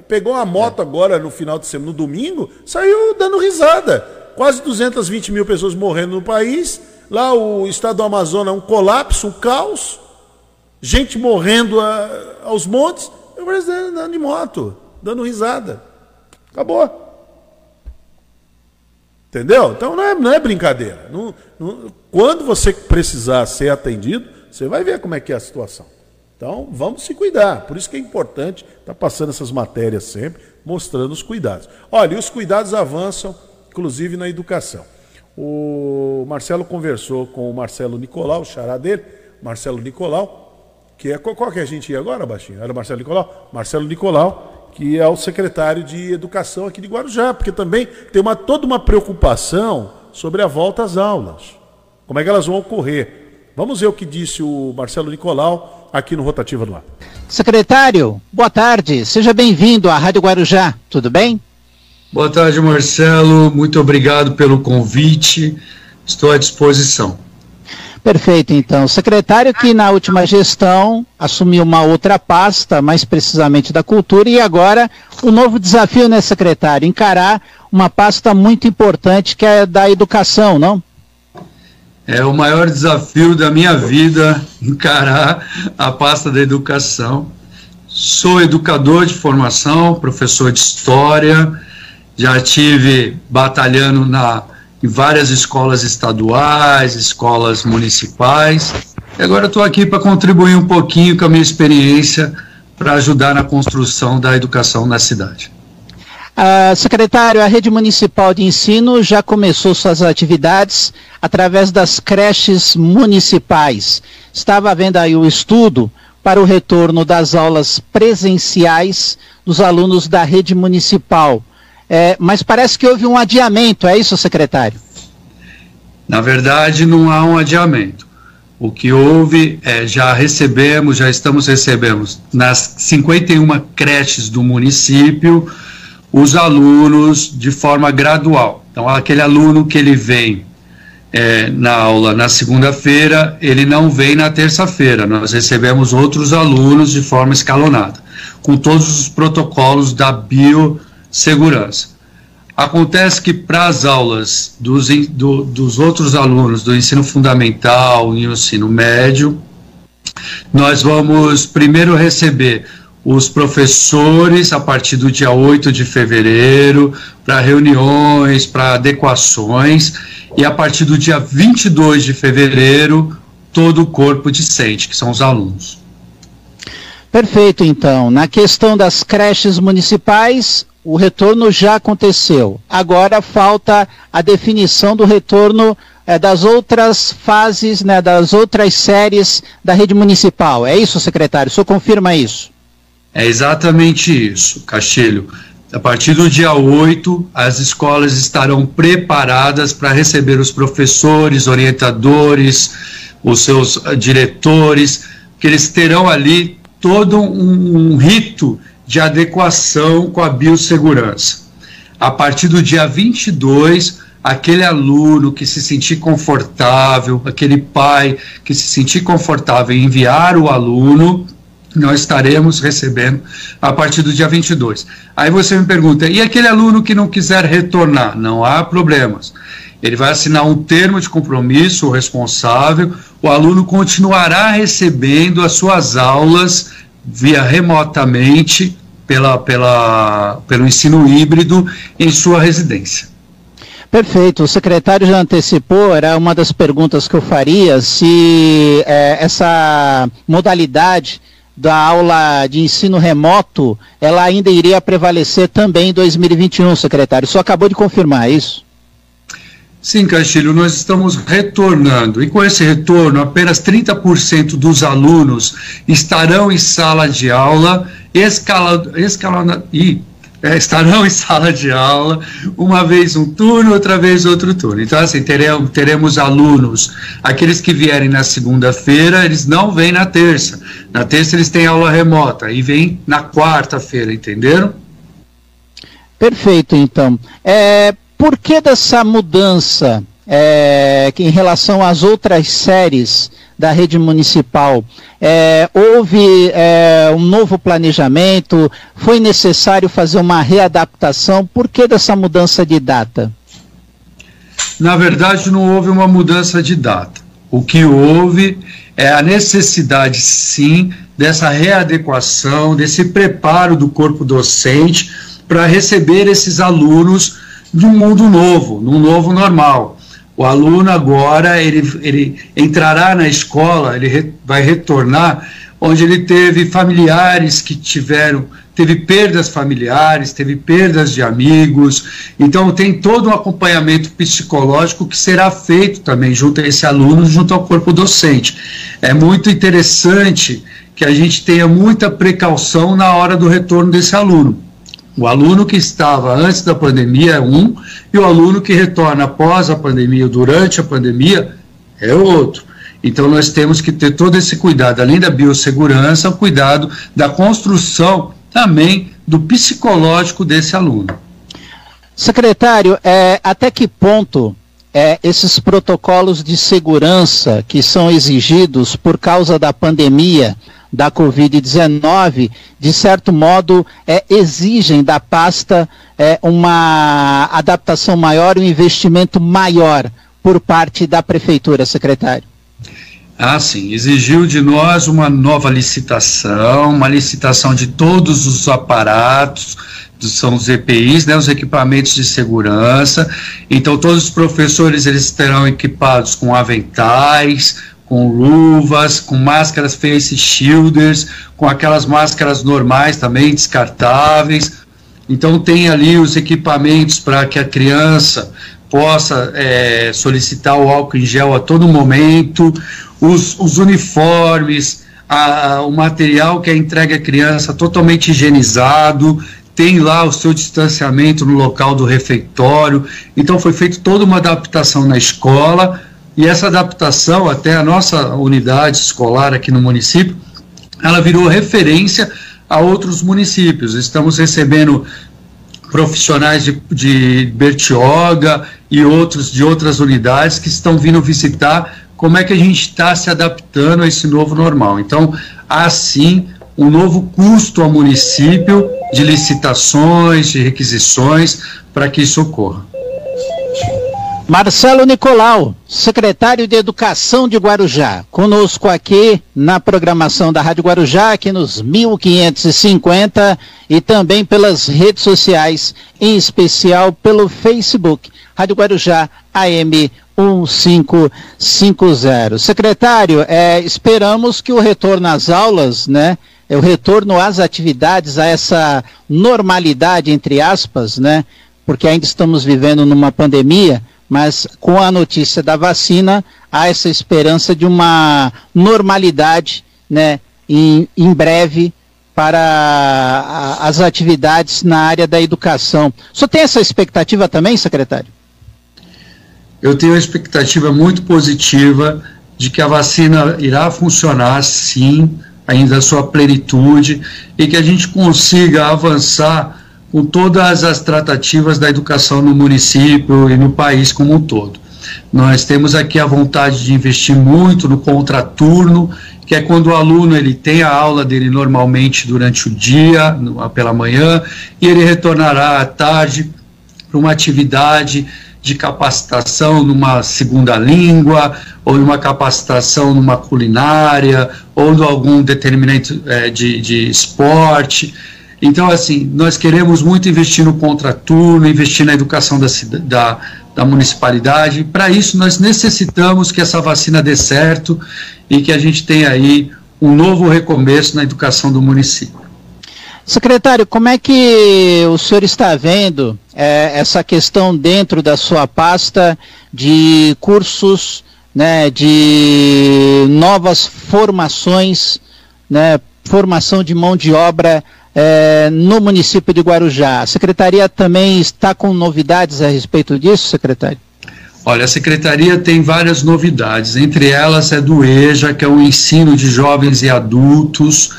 Pegou uma moto é. agora no final de semana, no domingo, saiu dando risada. Quase 220 mil pessoas morrendo no país. Lá o estado do Amazonas, um colapso, um caos. Gente morrendo a, aos montes. O presidente andando de moto, dando risada. Acabou. Entendeu? Então não é, não é brincadeira. Não, não, quando você precisar ser atendido, você vai ver como é que é a situação. Então vamos se cuidar. Por isso que é importante estar tá passando essas matérias sempre, mostrando os cuidados. Olha, e os cuidados avançam, inclusive na educação. O Marcelo conversou com o Marcelo Nicolau, o xará dele, Marcelo Nicolau, que é qual que é a gente ia agora, Baixinho? Era o Marcelo Nicolau? Marcelo Nicolau, que é o secretário de Educação aqui de Guarujá, porque também tem uma, toda uma preocupação sobre a volta às aulas. Como é que elas vão ocorrer? Vamos ver o que disse o Marcelo Nicolau aqui no Rotativa do Ar. Secretário, boa tarde. Seja bem-vindo à Rádio Guarujá. Tudo bem? Boa tarde, Marcelo. Muito obrigado pelo convite. Estou à disposição. Perfeito, então. O secretário que na última gestão assumiu uma outra pasta, mais precisamente da cultura, e agora o um novo desafio, né, secretário? Encarar uma pasta muito importante que é da educação, não? É o maior desafio da minha vida, encarar a pasta da educação. Sou educador de formação, professor de história, já tive batalhando na em várias escolas estaduais, escolas municipais. E agora estou aqui para contribuir um pouquinho com a minha experiência para ajudar na construção da educação na cidade. Secretário, a rede municipal de ensino já começou suas atividades através das creches municipais. Estava vendo aí o estudo para o retorno das aulas presenciais dos alunos da rede municipal. É, mas parece que houve um adiamento, é isso, secretário? Na verdade, não há um adiamento. O que houve é já recebemos, já estamos recebendo nas 51 creches do município os alunos de forma gradual. Então, aquele aluno que ele vem é, na aula na segunda-feira, ele não vem na terça-feira. Nós recebemos outros alunos de forma escalonada, com todos os protocolos da biossegurança. Acontece que para as aulas dos, do, dos outros alunos do ensino fundamental e ensino médio, nós vamos primeiro receber os professores a partir do dia 8 de fevereiro para reuniões, para adequações, e a partir do dia 22 de fevereiro, todo o corpo discente, que são os alunos. Perfeito, então. Na questão das creches municipais, o retorno já aconteceu. Agora falta a definição do retorno é, das outras fases, né, das outras séries da rede municipal. É isso, secretário? O senhor confirma isso? É exatamente isso, Castilho. A partir do dia 8, as escolas estarão preparadas para receber os professores, orientadores, os seus uh, diretores, que eles terão ali todo um, um rito de adequação com a biossegurança. A partir do dia 22, aquele aluno que se sentir confortável, aquele pai que se sentir confortável em enviar o aluno, nós estaremos recebendo a partir do dia 22. Aí você me pergunta, e aquele aluno que não quiser retornar? Não há problemas. Ele vai assinar um termo de compromisso, o responsável, o aluno continuará recebendo as suas aulas via remotamente pela, pela, pelo ensino híbrido em sua residência. Perfeito. O secretário já antecipou, era uma das perguntas que eu faria, se é, essa modalidade da aula de ensino remoto, ela ainda iria prevalecer também em 2021, secretário. Só acabou de confirmar é isso? Sim, Castilho, nós estamos retornando. E com esse retorno, apenas 30% dos alunos estarão em sala de aula, escala, escalona, e é, estarão em sala de aula, uma vez um turno, outra vez outro turno. Então, assim, teremos, teremos alunos, aqueles que vierem na segunda-feira, eles não vêm na terça. Na terça eles têm aula remota e vêm na quarta-feira, entenderam? Perfeito, então. É, por que dessa mudança é, em relação às outras séries da rede municipal? É, houve é, um novo planejamento? Foi necessário fazer uma readaptação? Por que dessa mudança de data? Na verdade, não houve uma mudança de data. O que houve é a necessidade, sim, dessa readequação, desse preparo do corpo docente para receber esses alunos de um mundo novo, num novo normal. O aluno agora ele, ele entrará na escola, ele re, vai retornar onde ele teve familiares que tiveram, teve perdas familiares, teve perdas de amigos, então tem todo um acompanhamento psicológico que será feito também junto a esse aluno, junto ao corpo docente. É muito interessante que a gente tenha muita precaução na hora do retorno desse aluno. O aluno que estava antes da pandemia é um, e o aluno que retorna após a pandemia, durante a pandemia, é outro. Então, nós temos que ter todo esse cuidado, além da biossegurança, o cuidado da construção também do psicológico desse aluno. Secretário, é, até que ponto é, esses protocolos de segurança que são exigidos por causa da pandemia da Covid-19, de certo modo, é, exigem da pasta é, uma adaptação maior, um investimento maior por parte da Prefeitura, secretário? Ah, sim. Exigiu de nós uma nova licitação, uma licitação de todos os aparatos, são os EPIs, né, os equipamentos de segurança. Então, todos os professores eles terão equipados com aventais, com luvas, com máscaras face shielders, com aquelas máscaras normais também, descartáveis. Então, tem ali os equipamentos para que a criança possa é, solicitar o álcool em gel a todo momento, os, os uniformes, a, o material que é entregue à criança totalmente higienizado, tem lá o seu distanciamento no local do refeitório. Então foi feita toda uma adaptação na escola e essa adaptação até a nossa unidade escolar aqui no município, ela virou referência a outros municípios. Estamos recebendo profissionais de, de Bertioga e outros de outras unidades que estão vindo visitar como é que a gente está se adaptando a esse novo normal. Então, há sim um novo custo ao município de licitações, de requisições, para que isso ocorra. Marcelo Nicolau, secretário de Educação de Guarujá, conosco aqui na programação da Rádio Guarujá, aqui nos 1550 e também pelas redes sociais, em especial pelo Facebook, Rádio Guarujá AM 1550. Secretário, é, esperamos que o retorno às aulas, né, o retorno às atividades, a essa normalidade, entre aspas, né, porque ainda estamos vivendo numa pandemia, mas com a notícia da vacina, há essa esperança de uma normalidade né, em, em breve para as atividades na área da educação. Senhor tem essa expectativa também, secretário? Eu tenho uma expectativa muito positiva de que a vacina irá funcionar sim, ainda a sua plenitude, e que a gente consiga avançar com todas as tratativas da educação no município e no país como um todo. Nós temos aqui a vontade de investir muito no contraturno, que é quando o aluno ele tem a aula dele normalmente durante o dia, no, pela manhã, e ele retornará à tarde para uma atividade de capacitação numa segunda língua, ou numa capacitação numa culinária, ou de algum determinante é, de, de esporte. Então, assim, nós queremos muito investir no contraturno, investir na educação da, da, da municipalidade. Para isso, nós necessitamos que essa vacina dê certo e que a gente tenha aí um novo recomeço na educação do município. Secretário, como é que o senhor está vendo é, essa questão dentro da sua pasta de cursos, né, de novas formações, né, formação de mão de obra é, no município de Guarujá. A secretaria também está com novidades a respeito disso, secretário? Olha, a secretaria tem várias novidades, entre elas é do EJA, que é o ensino de jovens e adultos.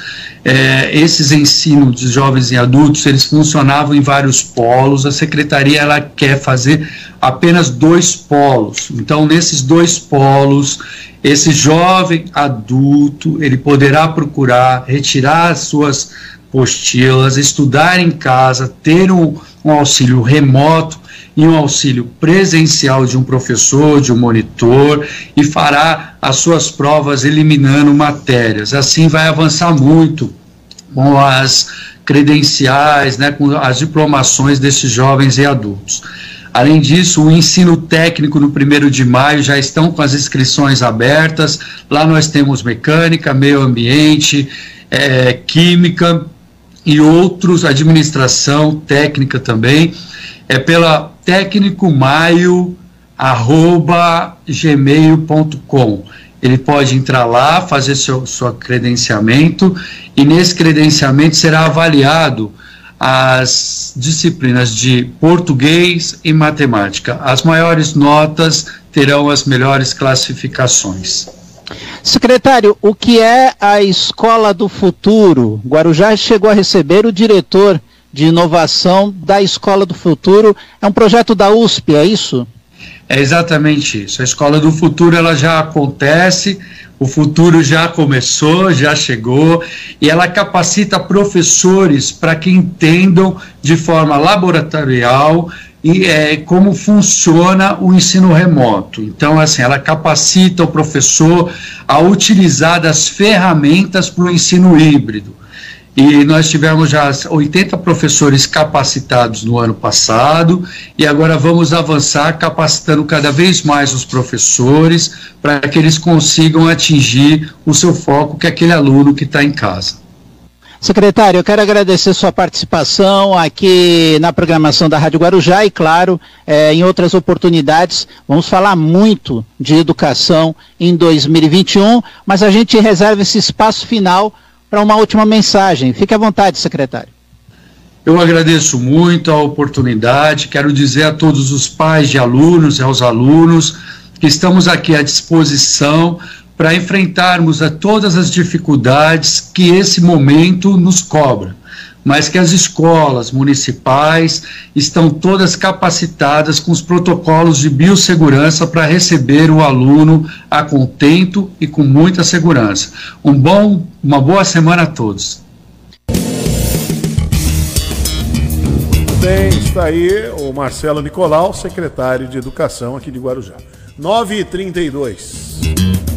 É, esses ensinos de jovens e adultos, eles funcionavam em vários polos. A secretaria ela quer fazer apenas dois polos. Então, nesses dois polos, esse jovem adulto, ele poderá procurar retirar as suas postilas, estudar em casa, ter um, um auxílio remoto e um auxílio presencial de um professor, de um monitor, e fará as suas provas eliminando matérias. Assim vai avançar muito com as credenciais, né, com as diplomações desses jovens e adultos. Além disso, o ensino técnico no primeiro de maio já estão com as inscrições abertas. Lá nós temos mecânica, meio ambiente, é, química, e outros, administração técnica também, é pela técnicomaio@gmail.com. Ele pode entrar lá, fazer seu, seu credenciamento e nesse credenciamento será avaliado as disciplinas de português e matemática. As maiores notas terão as melhores classificações. Secretário, o que é a Escola do Futuro? Guarujá chegou a receber o diretor de inovação da Escola do Futuro. É um projeto da USP, é isso? É exatamente isso. A Escola do Futuro ela já acontece, o futuro já começou, já chegou, e ela capacita professores para que entendam de forma laboratorial e é, como funciona o ensino remoto. Então, assim, ela capacita o professor a utilizar das ferramentas para o ensino híbrido. E nós tivemos já 80 professores capacitados no ano passado, e agora vamos avançar capacitando cada vez mais os professores para que eles consigam atingir o seu foco, que é aquele aluno que está em casa. Secretário, eu quero agradecer sua participação aqui na programação da Rádio Guarujá e, claro, é, em outras oportunidades, vamos falar muito de educação em 2021, mas a gente reserva esse espaço final para uma última mensagem. Fique à vontade, secretário. Eu agradeço muito a oportunidade, quero dizer a todos os pais de alunos e aos alunos que estamos aqui à disposição para enfrentarmos a todas as dificuldades que esse momento nos cobra, mas que as escolas municipais estão todas capacitadas com os protocolos de biossegurança para receber o aluno a contento e com muita segurança. Um bom, uma boa semana a todos. Bem, está aí o Marcelo Nicolau, secretário de Educação aqui de Guarujá. 9h32.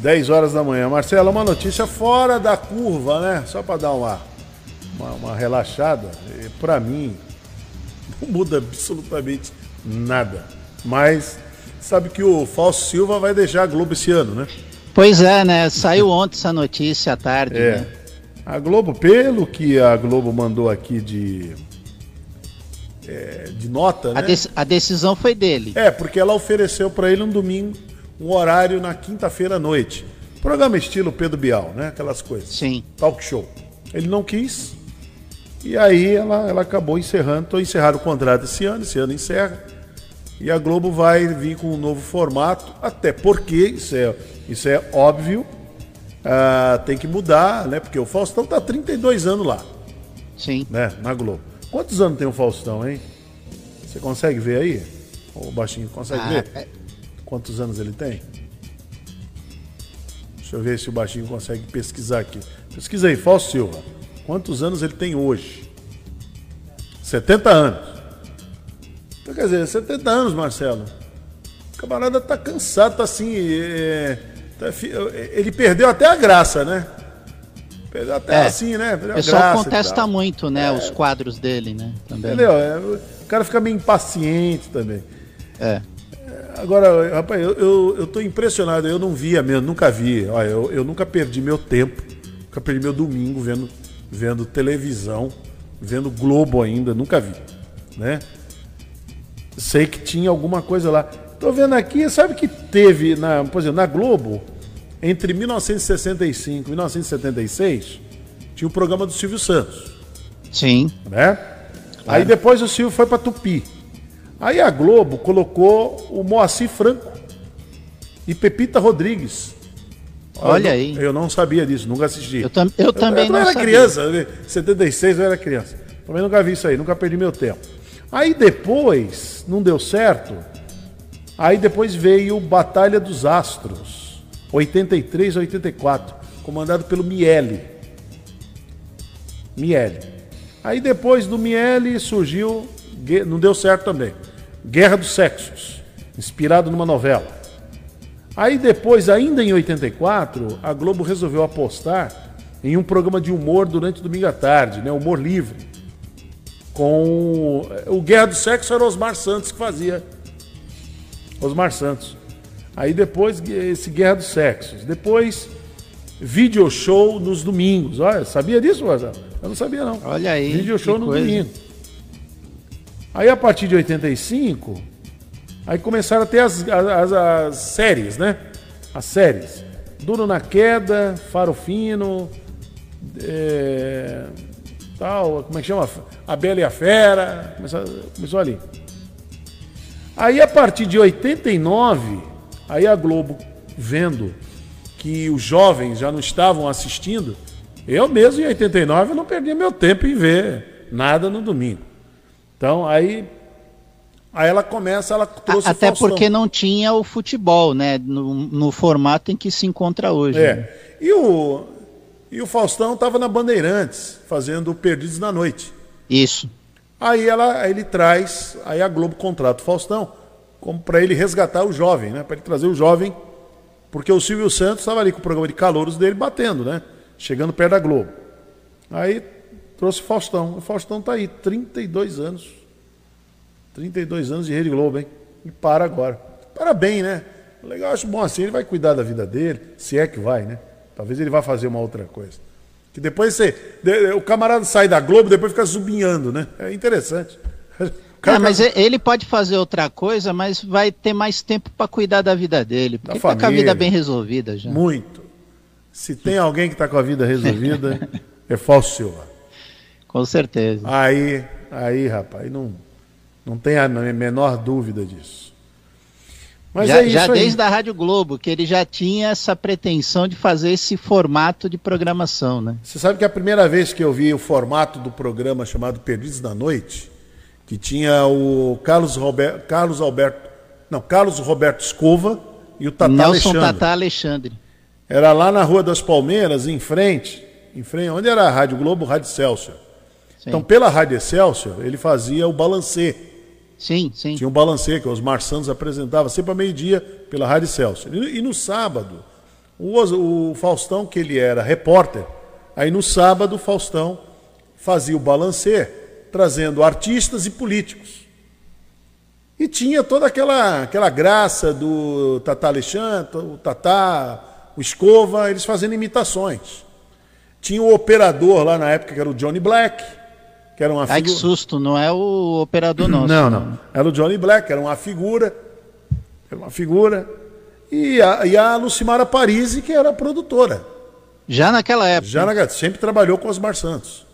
10 horas da manhã. Marcelo, uma notícia fora da curva, né? Só para dar uma, uma, uma relaxada. Para mim, não muda absolutamente nada. Mas sabe que o Fausto Silva vai deixar a Globo esse ano, né? Pois é, né? Saiu ontem essa notícia à tarde. É. Né? A Globo, pelo que a Globo mandou aqui de, é, de nota, A, né? dec- a decisão foi dele. É, porque ela ofereceu para ele um domingo, um horário na quinta-feira à noite. Programa estilo Pedro Bial, né? Aquelas coisas. Sim. Talk show. Ele não quis. E aí ela, ela acabou encerrando. Então encerraram o contrato esse ano, esse ano encerra. E a Globo vai vir com um novo formato, até porque, isso é, isso é óbvio, ah, tem que mudar, né? Porque o Faustão tá há 32 anos lá. Sim. Né? Na Globo. Quantos anos tem o Faustão, hein? Você consegue ver aí? O baixinho consegue Ah, ver? é- Quantos anos ele tem? Deixa eu ver se o baixinho consegue pesquisar aqui. Pesquisa aí, Fausto Silva. Quantos anos ele tem hoje? 70 anos. Então, quer dizer, 70 anos, Marcelo. O camarada tá cansado, tá assim. é, tá ele perdeu até a graça, né? Perdeu até É. assim, né? O Perdeu pessoal graça contesta muito, né? Os quadros dele, né? Também. Entendeu? É, o cara fica meio impaciente também. É. Agora, rapaz, eu, eu, eu tô impressionado, eu não via mesmo, nunca vi. Olha, eu, eu nunca perdi meu tempo, nunca perdi meu domingo vendo, vendo televisão, vendo Globo ainda, nunca vi. Né? Sei que tinha alguma coisa lá. Tô vendo aqui, sabe que teve, na, por exemplo, na Globo, entre 1965 e 1976, tinha o programa do Silvio Santos Sim. né? Aí depois o Silvio foi para Tupi. Aí a Globo colocou o Moacir Franco e Pepita Rodrigues. Olha eu, aí. Eu não sabia disso, nunca assisti. Eu, tam- eu também eu, não era sabia. criança, em 76 eu era criança. Também nunca vi isso aí, nunca perdi meu tempo. Aí depois, não deu certo. Aí depois veio Batalha dos Astros, 83 a 84, comandado pelo Miele. Miele. Aí depois do Miele surgiu, não deu certo também, Guerra dos Sexos, inspirado numa novela. Aí depois, ainda em 84, a Globo resolveu apostar em um programa de humor durante o domingo à tarde, né? Humor livre. Com o Guerra do Sexo era Osmar Santos que fazia. Osmar Santos. Aí depois esse Guerra dos Sexos. Depois video show nos domingos. Olha, sabia disso, Marcelo? Eu não sabia não. Olha aí. Video show no coisa. domingo. Aí a partir de 85, aí começaram a ter as, as, as séries, né? As séries. Duro na Queda, Faro Fino, é, tal, como é que chama? A Bela e a Fera. Começou, começou ali. Aí a partir de 89, aí a Globo vendo que os jovens já não estavam assistindo, eu mesmo em 89 eu não perdia meu tempo em ver nada no domingo. Então aí aí ela começa, ela trouxe o Até Faustão. porque não tinha o futebol, né? No, no formato em que se encontra hoje. É. né? E o E o Faustão estava na Bandeirantes, fazendo Perdidos na Noite. Isso. Aí ela, ele traz, aí a Globo contrata o Faustão, como para ele resgatar o jovem, né? Para ele trazer o jovem, porque o Silvio Santos estava ali com o programa de calouros dele batendo, né? Chegando perto da Globo. Aí trouxe Faustão. O Faustão tá aí, 32 anos. 32 anos de Rede Globo, hein? E para agora. Parabéns, né? Legal, acho bom assim, ele vai cuidar da vida dele, se é que vai, né? Talvez ele vá fazer uma outra coisa. Que depois você. O camarada sai da Globo, depois fica zubinhando, né? É interessante. Ah, mas ele pode fazer outra coisa, mas vai ter mais tempo para cuidar da vida dele. Porque Da tá com a vida família. bem resolvida já. Muito. Se tem alguém que está com a vida resolvida, é Fausto Silva. Com certeza. Aí, aí, rapaz, não, não tem a menor dúvida disso. Mas já é isso já aí. desde a Rádio Globo, que ele já tinha essa pretensão de fazer esse formato de programação, né? Você sabe que a primeira vez que eu vi o formato do programa chamado Perdidos na Noite, que tinha o Carlos, Roberto, Carlos Alberto, não, Carlos Roberto Escova e o Tata Nelson Alexandre. Tata Alexandre. Era lá na Rua das Palmeiras, em frente, em frente, onde era a Rádio Globo, Rádio Celsius. Então, pela Rádio Excelsior, ele fazia o balancê. Sim, sim. Tinha o balancê que os Santos apresentava sempre a meio-dia pela Rádio Celsius. E, e no sábado, o, o Faustão, que ele era repórter, aí no sábado o Faustão fazia o balancê, trazendo artistas e políticos. E tinha toda aquela, aquela graça do Tata Alexandre, o Tata, o Escova, eles fazendo imitações. Tinha o operador lá na época, que era o Johnny Black, que era uma Ai, que susto, não é o operador nosso. não, não. Era o Johnny Black, era uma figura. Era uma figura. E a, e a Lucimara Parisi, que era a produtora. Já naquela época. Já na, sempre trabalhou com os Mar Santos.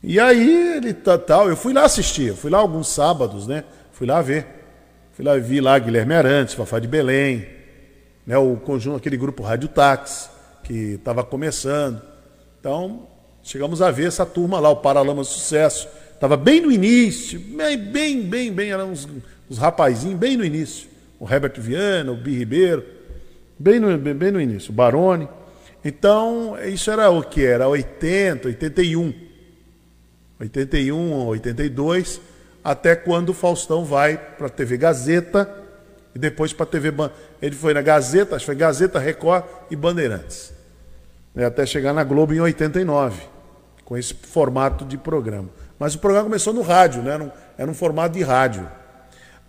E aí ele tal, eu fui lá assistir, fui lá alguns sábados, né? Fui lá ver. Fui lá vi lá Guilherme Arantes, Fafá de Belém, né? O conjunto, aquele grupo Rádio Táxi, que estava começando. Então, chegamos a ver essa turma lá, o Paralama Sucesso. Estava bem no início, bem, bem, bem, bem, eram uns, uns rapazinhos, bem no início. O Herbert Viana, o Bi Ribeiro, bem no, bem, bem no início, o Barone. Então, isso era o que? Era 80, 81. 81, 82, até quando o Faustão vai para a TV Gazeta e depois para a TV Ban... Ele foi na Gazeta, acho que foi Gazeta, Record e Bandeirantes. Né, Até chegar na Globo em 89, com esse formato de programa. Mas o programa começou no rádio, né? era, um, era um formato de rádio.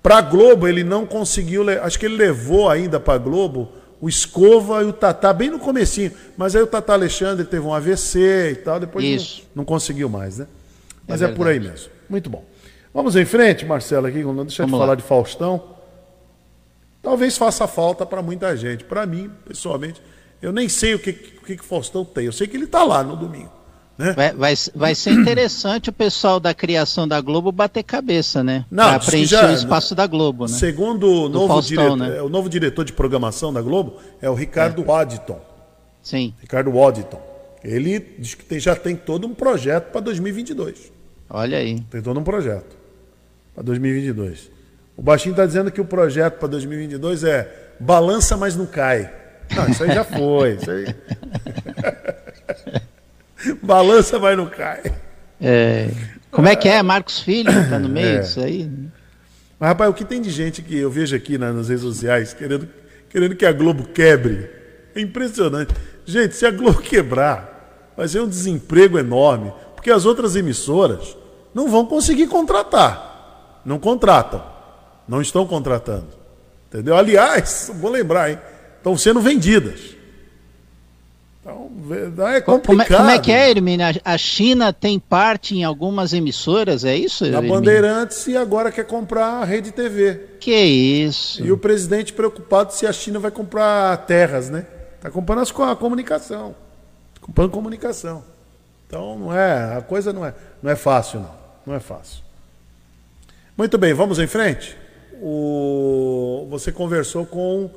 Para a Globo, ele não conseguiu, acho que ele levou ainda para a Globo o Escova e o Tatá bem no comecinho, mas aí o Tatá Alexandre teve um AVC e tal, depois não- Isso. Não, conseguiu mais, né? É Mas é, por aí mesmo. Muito bom. Vamos em frente, Marcelo, aqui, deixa de Vamos falar de Faustão. Talvez faça falta para muita gente. Para mim, pessoalmente, eu nem sei o que, o que, Faustão tem. Eu sei que ele está lá no domingo. Né? Vai, vai, vai ser interessante o pessoal da criação da Globo bater cabeça, né? Não, pra preencher já- o espaço da Globo, né? Segundo o novo, Faustão, diretor, né? é, o novo diretor de programação da Globo é o Ricardo Waddington. Sim. Ricardo Waddington. Ele diz que tem- já tem todo um projeto para 2022. Olha aí. Tem todo um projeto para 2022. O Baixinho está dizendo que o projeto para 2022 é balança, mas não cai. Não, isso aí já foi. Isso aí... balança, mas não cai. É, como é que é? Marcos Filho tá no meio É. disso aí? Mas, rapaz, o que tem de gente que eu vejo aqui na- nas redes sociais querendo, querendo que a Globo quebre? É impressionante. Gente, se a Globo quebrar, vai ser um desemprego enorme, porque as outras emissoras não vão conseguir contratar. Não contratam. Não estão contratando. Entendeu? Aliás, vou lembrar, hein? Estão sendo vendidas. Então, é complicado. Como é, como é que é, Hermínio? A- China tem parte em algumas emissoras, é isso? Na? Bandeirantes e agora quer comprar a Rede TV. Que isso? E o presidente preocupado se a China vai comprar terras, né? Está comprando as, a comunicação. Tá comprando comunicação. Então não é, a coisa não é, não é fácil não. Não é fácil. Muito bem, vamos em frente. O, você conversou com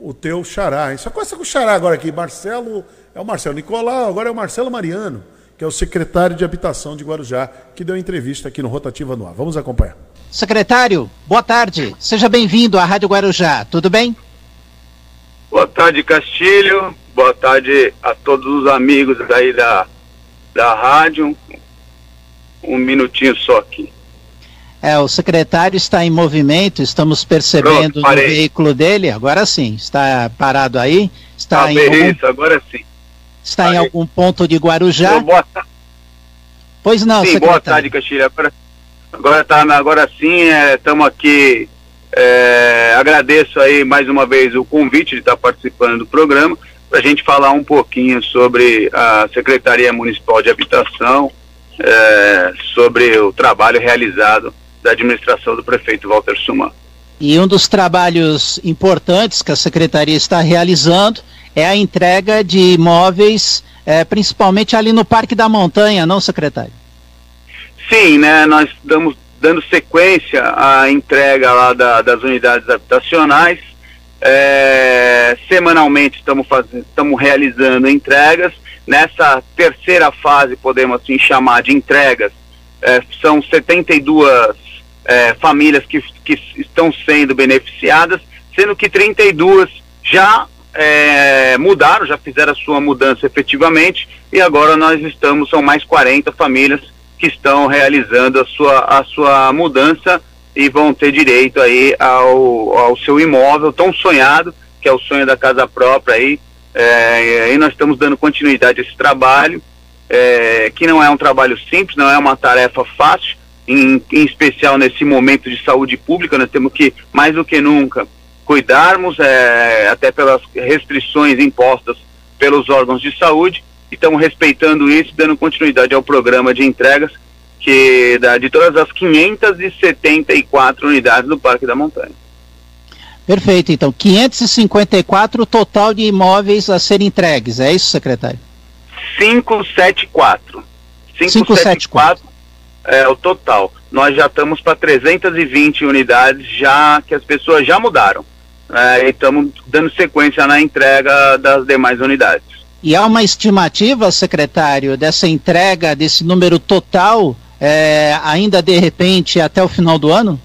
o teu xará. hein? Só conversa com o xará agora aqui. Marcelo, é o Marcelo Nicolau, agora é o Marcelo Mariano, que é o secretário de Habitação de Guarujá, que deu entrevista aqui no Rotativa no Ar. Vamos acompanhar. Secretário, boa tarde. Seja bem-vindo à Rádio Guarujá. Tudo bem? Boa tarde, Castilho. Boa tarde a todos os amigos aí da, da rádio. Um minutinho só aqui. É, o secretário está em movimento, estamos percebendo Pronto, no veículo dele, agora sim, está parado aí. Está ah, em algum, isso, agora sim. Está parei. em algum ponto de Guarujá? Eu, boa Pois não, sim, secretário. boa tarde, Castilha. Agora, agora, tá, agora sim, estamos é, aqui. É, agradeço aí mais uma vez o convite de estar participando do programa para a gente falar um pouquinho sobre a Secretaria Municipal de Habitação, é, sobre o trabalho realizado da administração do prefeito Walter Suman. E um dos trabalhos importantes que a secretaria está realizando é a entrega de imóveis, é, principalmente ali no Parque da Montanha, não, secretário? Sim, né? Nós estamos dando sequência à entrega lá da, das unidades habitacionais. É, semanalmente estamos fazendo, estamos realizando entregas. Nessa terceira fase, podemos assim chamar de entregas, é, são 72 é, famílias que, que estão sendo beneficiadas, sendo que 32 já é, mudaram, já fizeram a sua mudança efetivamente, e agora nós estamos, são mais 40 famílias que estão realizando a sua, a sua mudança e vão ter direito aí ao, ao seu imóvel tão sonhado, que é o sonho da casa própria aí, é, e nós estamos dando continuidade a esse trabalho, é, que não é um trabalho simples, não é uma tarefa fácil, em, em especial nesse momento de saúde pública, nós temos que, mais do que nunca, cuidarmos, é, até pelas restrições impostas pelos órgãos de saúde, e estamos respeitando isso, dando continuidade ao programa de entregas que da, de todas as 574 unidades do Parque da Montanha. Perfeito, então 554 total de imóveis a serem entregues, é isso, secretário? 574. 574 é o total. Nós já estamos para 320 unidades já que as pessoas já mudaram. É, e estamos dando sequência na entrega das demais unidades. E há uma estimativa, secretário, dessa entrega, desse número total, é, ainda de repente até o final do ano?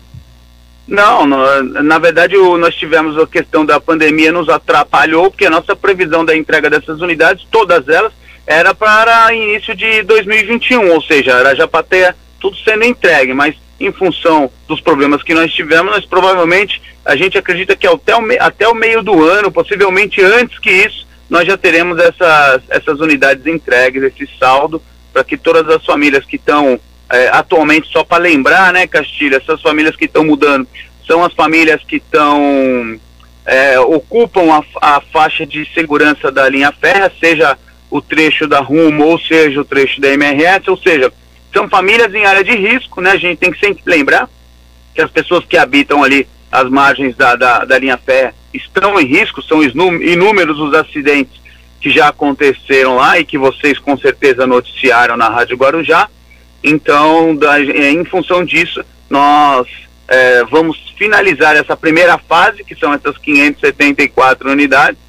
Não, no, na verdade o, nós tivemos a questão da pandemia nos atrapalhou, porque a nossa previsão da entrega dessas unidades, todas elas, era para início de 2021, ou seja, era já para ter tudo sendo entregue, mas em função dos problemas que nós tivemos, nós provavelmente, a gente acredita que até o, até o meio do ano, possivelmente antes que isso, nós já teremos essas, essas unidades entregues, esse saldo, para que todas as famílias que estão é, atualmente, só para lembrar, né, Castilho, essas famílias que estão mudando são as famílias que estão é, ocupam a, a, faixa de segurança da linha férrea, seja o trecho da Rumo ou seja o trecho da MRS, ou seja, são famílias em área de risco, né? A gente tem que sempre lembrar que as pessoas que habitam ali as margens da, da, da linha férrea estão em risco, são inúmeros os acidentes que já aconteceram lá e que vocês com certeza noticiaram na Rádio Guarujá. Então, da, em função disso, nós é, vamos finalizar essa primeira fase, que são essas 574 unidades,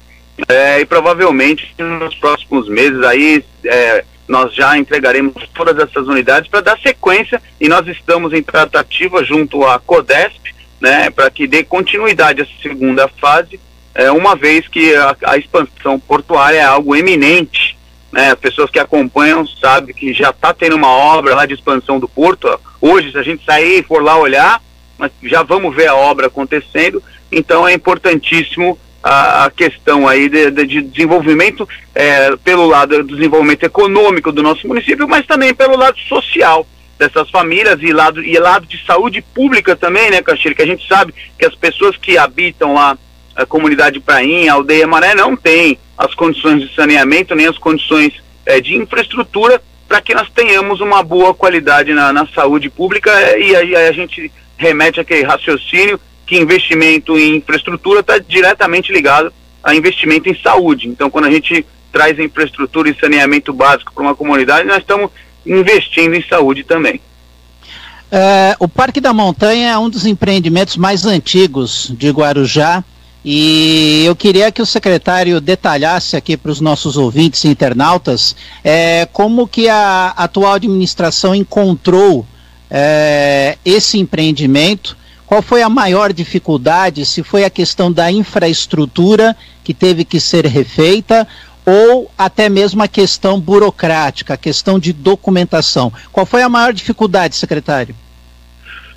é, e provavelmente nos próximos meses aí é, nós já entregaremos todas essas unidades para dar sequência e nós estamos em tratativa junto à CODESP, né, para que dê continuidade à segunda fase, é, uma vez que a, a expansão portuária é algo eminente né, pessoas que acompanham sabem que já está tendo uma obra lá de expansão do porto. Hoje, se a gente sair e for lá olhar, mas já vamos ver a obra acontecendo. Então é importantíssimo a, a questão aí de, de, de desenvolvimento é, pelo lado do desenvolvimento econômico do nosso município, mas também pelo lado social dessas famílias e lado e lado de saúde pública também, né, Castilho? Que a gente sabe que as pessoas que habitam lá a comunidade Prainha, a aldeia Maré, não tem as condições de saneamento, nem as condições é, de infraestrutura para que nós tenhamos uma boa qualidade na, na saúde pública é, e aí, a gente remete aquele raciocínio que investimento em infraestrutura está diretamente ligado a investimento em saúde. Então, quando a gente traz infraestrutura e saneamento básico para uma comunidade, nós estamos investindo em saúde também. É, o Parque da Montanha é um dos empreendimentos mais antigos de Guarujá. E eu queria que o secretário detalhasse aqui para os nossos ouvintes e internautas é, como que a atual administração encontrou é, esse empreendimento, qual foi a maior dificuldade, se foi a questão da infraestrutura que teve que ser refeita, ou até mesmo a questão burocrática, a questão de documentação. Qual foi a maior dificuldade, secretário?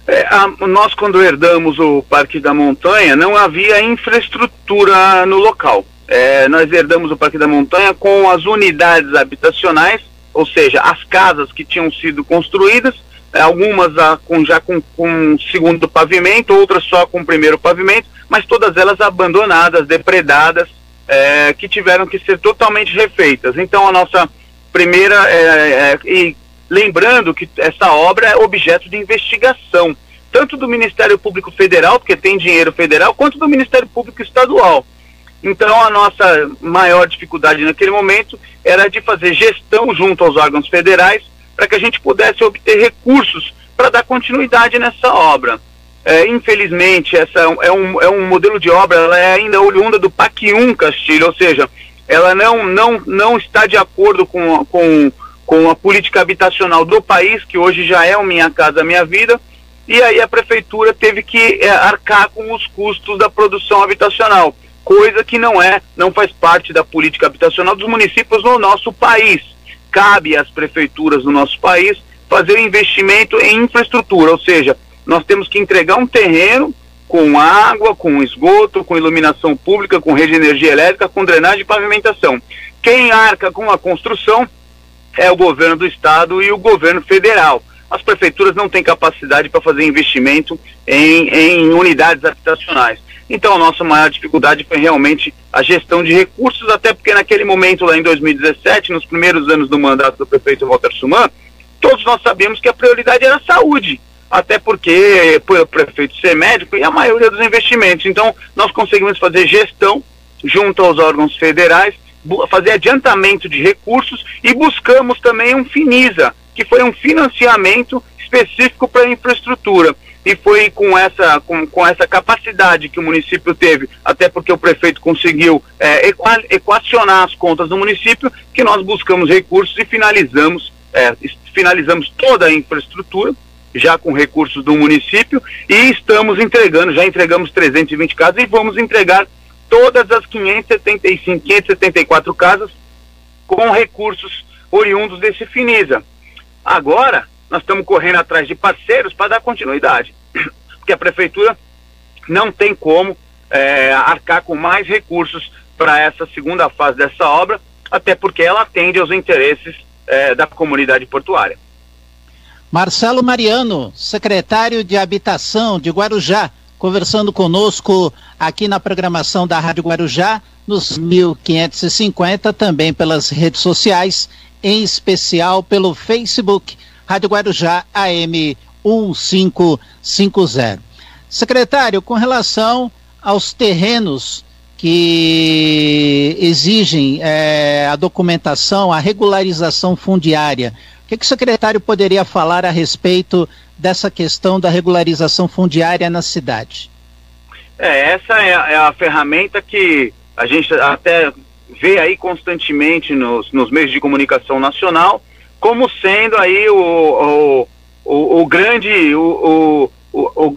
É, a, nós, quando herdamos o Parque da Montanha, não havia infraestrutura no local. É, nós herdamos o Parque da Montanha com as unidades habitacionais, ou seja, as casas que tinham sido construídas, algumas a, com, já com, com segundo pavimento, outras só com primeiro pavimento, mas todas elas abandonadas, depredadas, é, que tiveram que ser totalmente refeitas. Então, a nossa primeira, é, é, e lembrando que essa obra é objeto de investigação, tanto do Ministério Público Federal, porque tem dinheiro federal, quanto do Ministério Público Estadual. Então, a nossa maior dificuldade naquele momento era de fazer gestão junto aos órgãos federais para que a gente pudesse obter recursos para dar continuidade nessa obra. É, infelizmente, essa é um, é um modelo de obra, ela é ainda oriunda do PAC 1 Castilho, ou seja, ela não, não, não está de acordo com, com, com a política habitacional do país, que hoje já é o Minha Casa Minha Vida, e aí a prefeitura teve que é, arcar com os custos da produção habitacional coisa que não é, não faz parte da política habitacional dos municípios no nosso país. Cabe às prefeituras do nosso país fazer investimento em infraestrutura, ou seja, nós temos que entregar um terreno com água, com esgoto, com iluminação pública, com rede de energia elétrica, com drenagem e pavimentação. Quem arca com a construção é o governo do estado e o governo federal. As prefeituras não têm capacidade para fazer investimento em, em unidades habitacionais. Então, a nossa maior dificuldade foi realmente a gestão de recursos, até porque naquele momento, lá em 2017, nos primeiros anos do mandato do prefeito Walter Suman, todos nós sabíamos que a prioridade era a saúde, até porque o prefeito ser médico e a maioria dos investimentos. Então, nós conseguimos fazer gestão junto aos órgãos federais, fazer adiantamento de recursos e buscamos também um FINISA, que foi um financiamento específico para a infraestrutura e foi com essa, com, com essa capacidade que o município teve, até porque o prefeito conseguiu é, equacionar as contas do município, que nós buscamos recursos e finalizamos, é, finalizamos toda a infraestrutura, já com recursos do município, e estamos entregando, já entregamos 320 casas e vamos entregar todas as 575, 574 casas com recursos oriundos desse Finisa. Agora, nós estamos correndo atrás de parceiros para dar continuidade. Porque a prefeitura não tem como é, arcar com mais recursos para essa segunda fase dessa obra, até porque ela atende aos interesses é, da comunidade portuária. Marcelo Mariano, secretário de Habitação de Guarujá, conversando conosco aqui na programação da Rádio Guarujá, nos 1550, também pelas redes sociais, em especial pelo Facebook Rádio Guarujá AM 1550. Secretário, com relação aos terrenos que exigem é, a documentação, a regularização fundiária, o que, que o secretário poderia falar a respeito dessa questão da regularização fundiária na cidade? É, essa é a, é a ferramenta que a gente até vê aí constantemente nos, nos meios de comunicação nacional, como sendo aí o, o, o, o grande, o, o, o,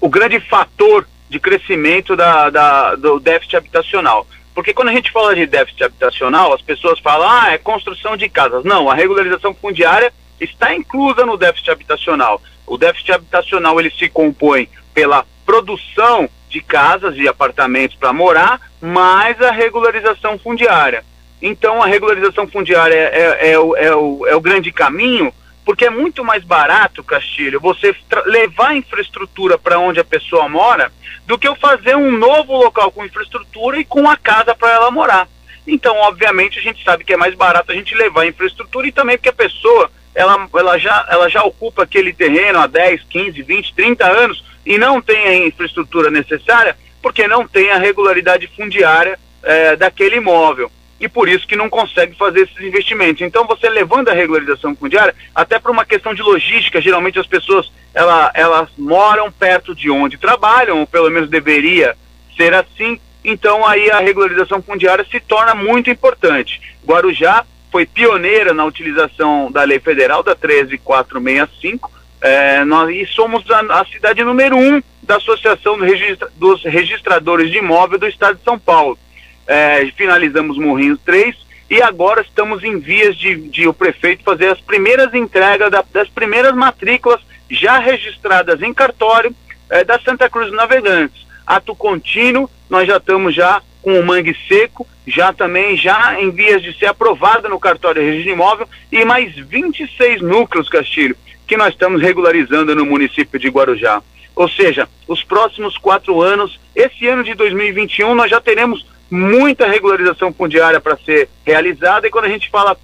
o, grande fator de crescimento da, da, do déficit habitacional. Porque quando a gente fala de déficit habitacional, as pessoas falam, ah, é construção de casas. Não, a regularização fundiária está inclusa no déficit habitacional. O déficit habitacional ele se compõe pela produção de casas e apartamentos para morar, mais a regularização fundiária. Então a regularização fundiária é, é, é, o, é, o, é o grande caminho, porque é muito mais barato, Castilho, você levar a infraestrutura para onde a pessoa mora, do que eu fazer um novo local com infraestrutura e com a casa para ela morar. Então, obviamente, a gente sabe que é mais barato a gente levar a infraestrutura e também porque a pessoa ela, ela, já, ela já ocupa aquele terreno há 10, 15, 20, 30 anos e não tem a infraestrutura necessária porque não tem a regularidade fundiária é, daquele imóvel e por isso que não consegue fazer esses investimentos. Então, você levando a regularização fundiária, até por uma questão de logística, geralmente as pessoas ela, elas moram perto de onde trabalham, ou pelo menos deveria ser assim. Então, aí a regularização fundiária se torna muito importante. Guarujá foi pioneira na utilização da lei federal da 13465. É, nós, e somos a, a, cidade número um da Associação do Registra, dos Registradores de Imóvel do Estado de São Paulo é, finalizamos Morrinhos 3 e agora estamos em vias de, de o prefeito fazer as primeiras entregas da, das primeiras matrículas já registradas em cartório é, da Santa Cruz Navegantes. Ato contínuo, nós já estamos já com o mangue seco, já também já em vias de ser aprovada no cartório de registro imóvel e mais 26 núcleos, Castilho, que nós estamos regularizando no município de Guarujá. Ou seja, os próximos quatro anos, esse ano de 2021, nós já teremos muita regularização fundiária para ser realizada, e quando a gente fala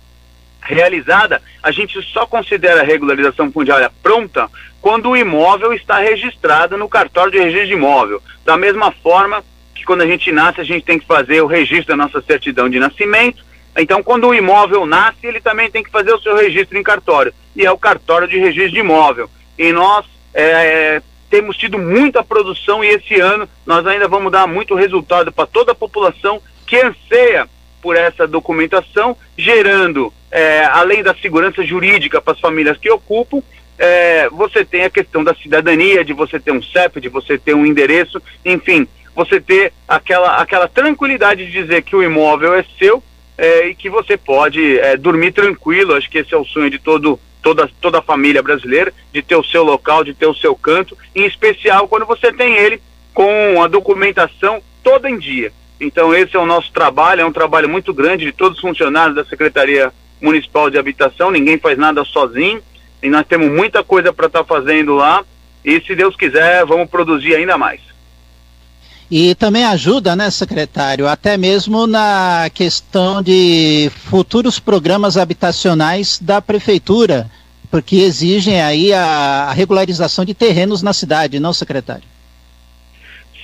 realizada, a gente só considera a regularização fundiária pronta quando o imóvel está registrado no cartório de registro de imóvel. Da mesma forma que quando a gente nasce, a gente tem que fazer o registro da nossa certidão de nascimento. Então, quando o imóvel nasce, ele também tem que fazer o seu registro em cartório, e é o cartório de registro de imóvel. E nós é, temos tido muita produção e esse ano nós ainda vamos dar muito resultado para toda a população que anseia por essa documentação, gerando, é, além da segurança jurídica para as famílias que ocupam, é, você tem a questão da cidadania, de você ter um CEP, de você ter um endereço, enfim, você ter aquela, aquela tranquilidade de dizer que o imóvel é seu é, e que você pode é, dormir tranquilo. Acho que esse é o sonho de todo toda, toda a família brasileira, de ter o seu local, de ter o seu canto, em especial quando você tem ele com a documentação toda em dia. Então esse é o nosso trabalho, é um trabalho muito grande de todos os funcionários da Secretaria Municipal de Habitação, ninguém faz nada sozinho, e nós temos muita coisa para estar tá fazendo lá, e se Deus quiser, vamos produzir ainda mais. E também ajuda, né, secretário, até mesmo na questão de futuros programas habitacionais da prefeitura, porque exigem aí a, regularização de terrenos na cidade, não, secretário?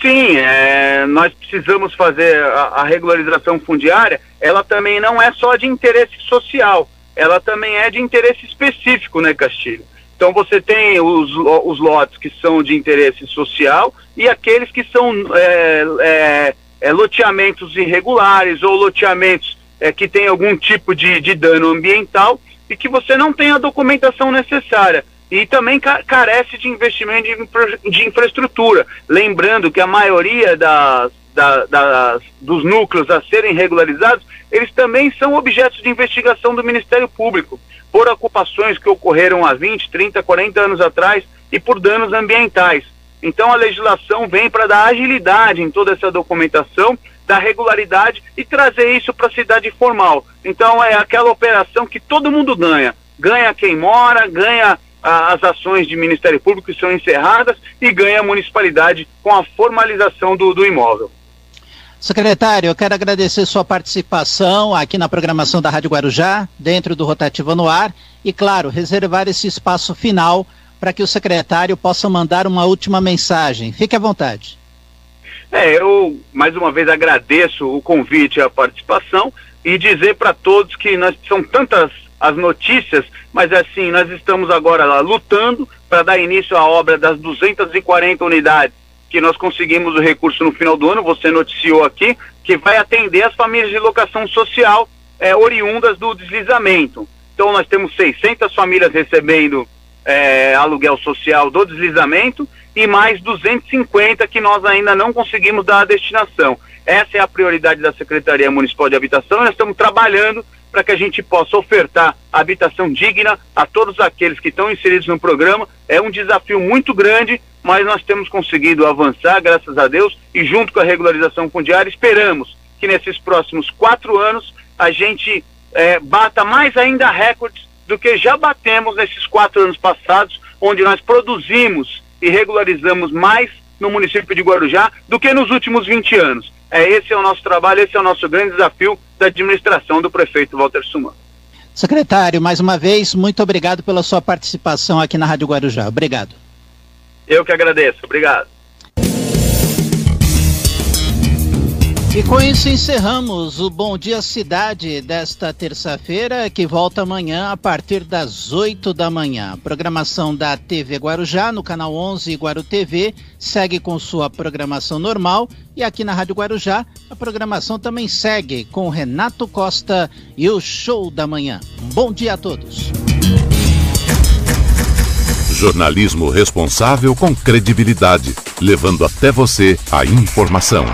Sim, é, nós precisamos fazer a, a, regularização fundiária, ela também não é só de interesse social, ela também é de interesse específico, né, Castilho? Então você tem os, os lotes que são de interesse social e aqueles que são é, é, é, loteamentos irregulares ou loteamentos é, que têm algum tipo de, de dano ambiental e que você não tem a documentação necessária e também carece de investimento de, infra, de infraestrutura. Lembrando que a maioria das, da, das, dos núcleos a serem regularizados, eles também são objetos de investigação do Ministério Público por ocupações que ocorreram há 20, 30, 40 anos atrás e por danos ambientais. Então a legislação vem para dar agilidade em toda essa documentação, dar regularidade e trazer isso para a cidade formal. Então é aquela operação que todo mundo ganha. Ganha quem mora, ganha as ações de Ministério Público que são encerradas e ganha a municipalidade com a formalização do, do imóvel. Secretário, eu quero agradecer sua participação aqui na programação da Rádio Guarujá, dentro do Rotativa no Ar, e, claro, reservar esse espaço final para que o secretário possa mandar uma última mensagem. Fique à vontade. É, eu mais uma vez agradeço o convite e a participação e dizer para todos que nós são tantas as notícias, mas assim, nós estamos agora lá lutando para dar início à obra das 240 unidades que nós conseguimos o recurso no final do ano, você noticiou aqui, que vai atender as famílias de locação social é, oriundas do deslizamento. Então nós temos 600 famílias recebendo é, aluguel social do deslizamento e mais 250 que nós ainda não conseguimos dar a destinação. Essa é a prioridade da Secretaria Municipal de Habitação. Nós estamos trabalhando para que a gente possa ofertar habitação digna a todos aqueles que estão inseridos no programa. É um desafio muito grande, mas nós temos conseguido avançar, graças a Deus, e junto com a regularização fundiária, esperamos que nesses próximos quatro anos a gente é, bata mais ainda recordes do que já batemos nesses quatro anos passados, onde nós produzimos e regularizamos mais no município de Guarujá do que nos últimos 20 anos. É, esse é o nosso trabalho, esse é o nosso grande desafio da administração do prefeito Walter Suman. Secretário, mais uma vez, muito obrigado pela sua participação aqui na Rádio Guarujá. Obrigado. Eu que agradeço. Obrigado. E com isso encerramos o Bom Dia Cidade desta terça-feira, que volta amanhã a partir das 8 da manhã. Programação da TV Guarujá, no canal 11 Guaru TV, segue com sua programação normal. E aqui na Rádio Guarujá, a programação também segue com Renato Costa e o Show da Manhã. Bom dia a todos. Jornalismo responsável com credibilidade, levando até você a informação.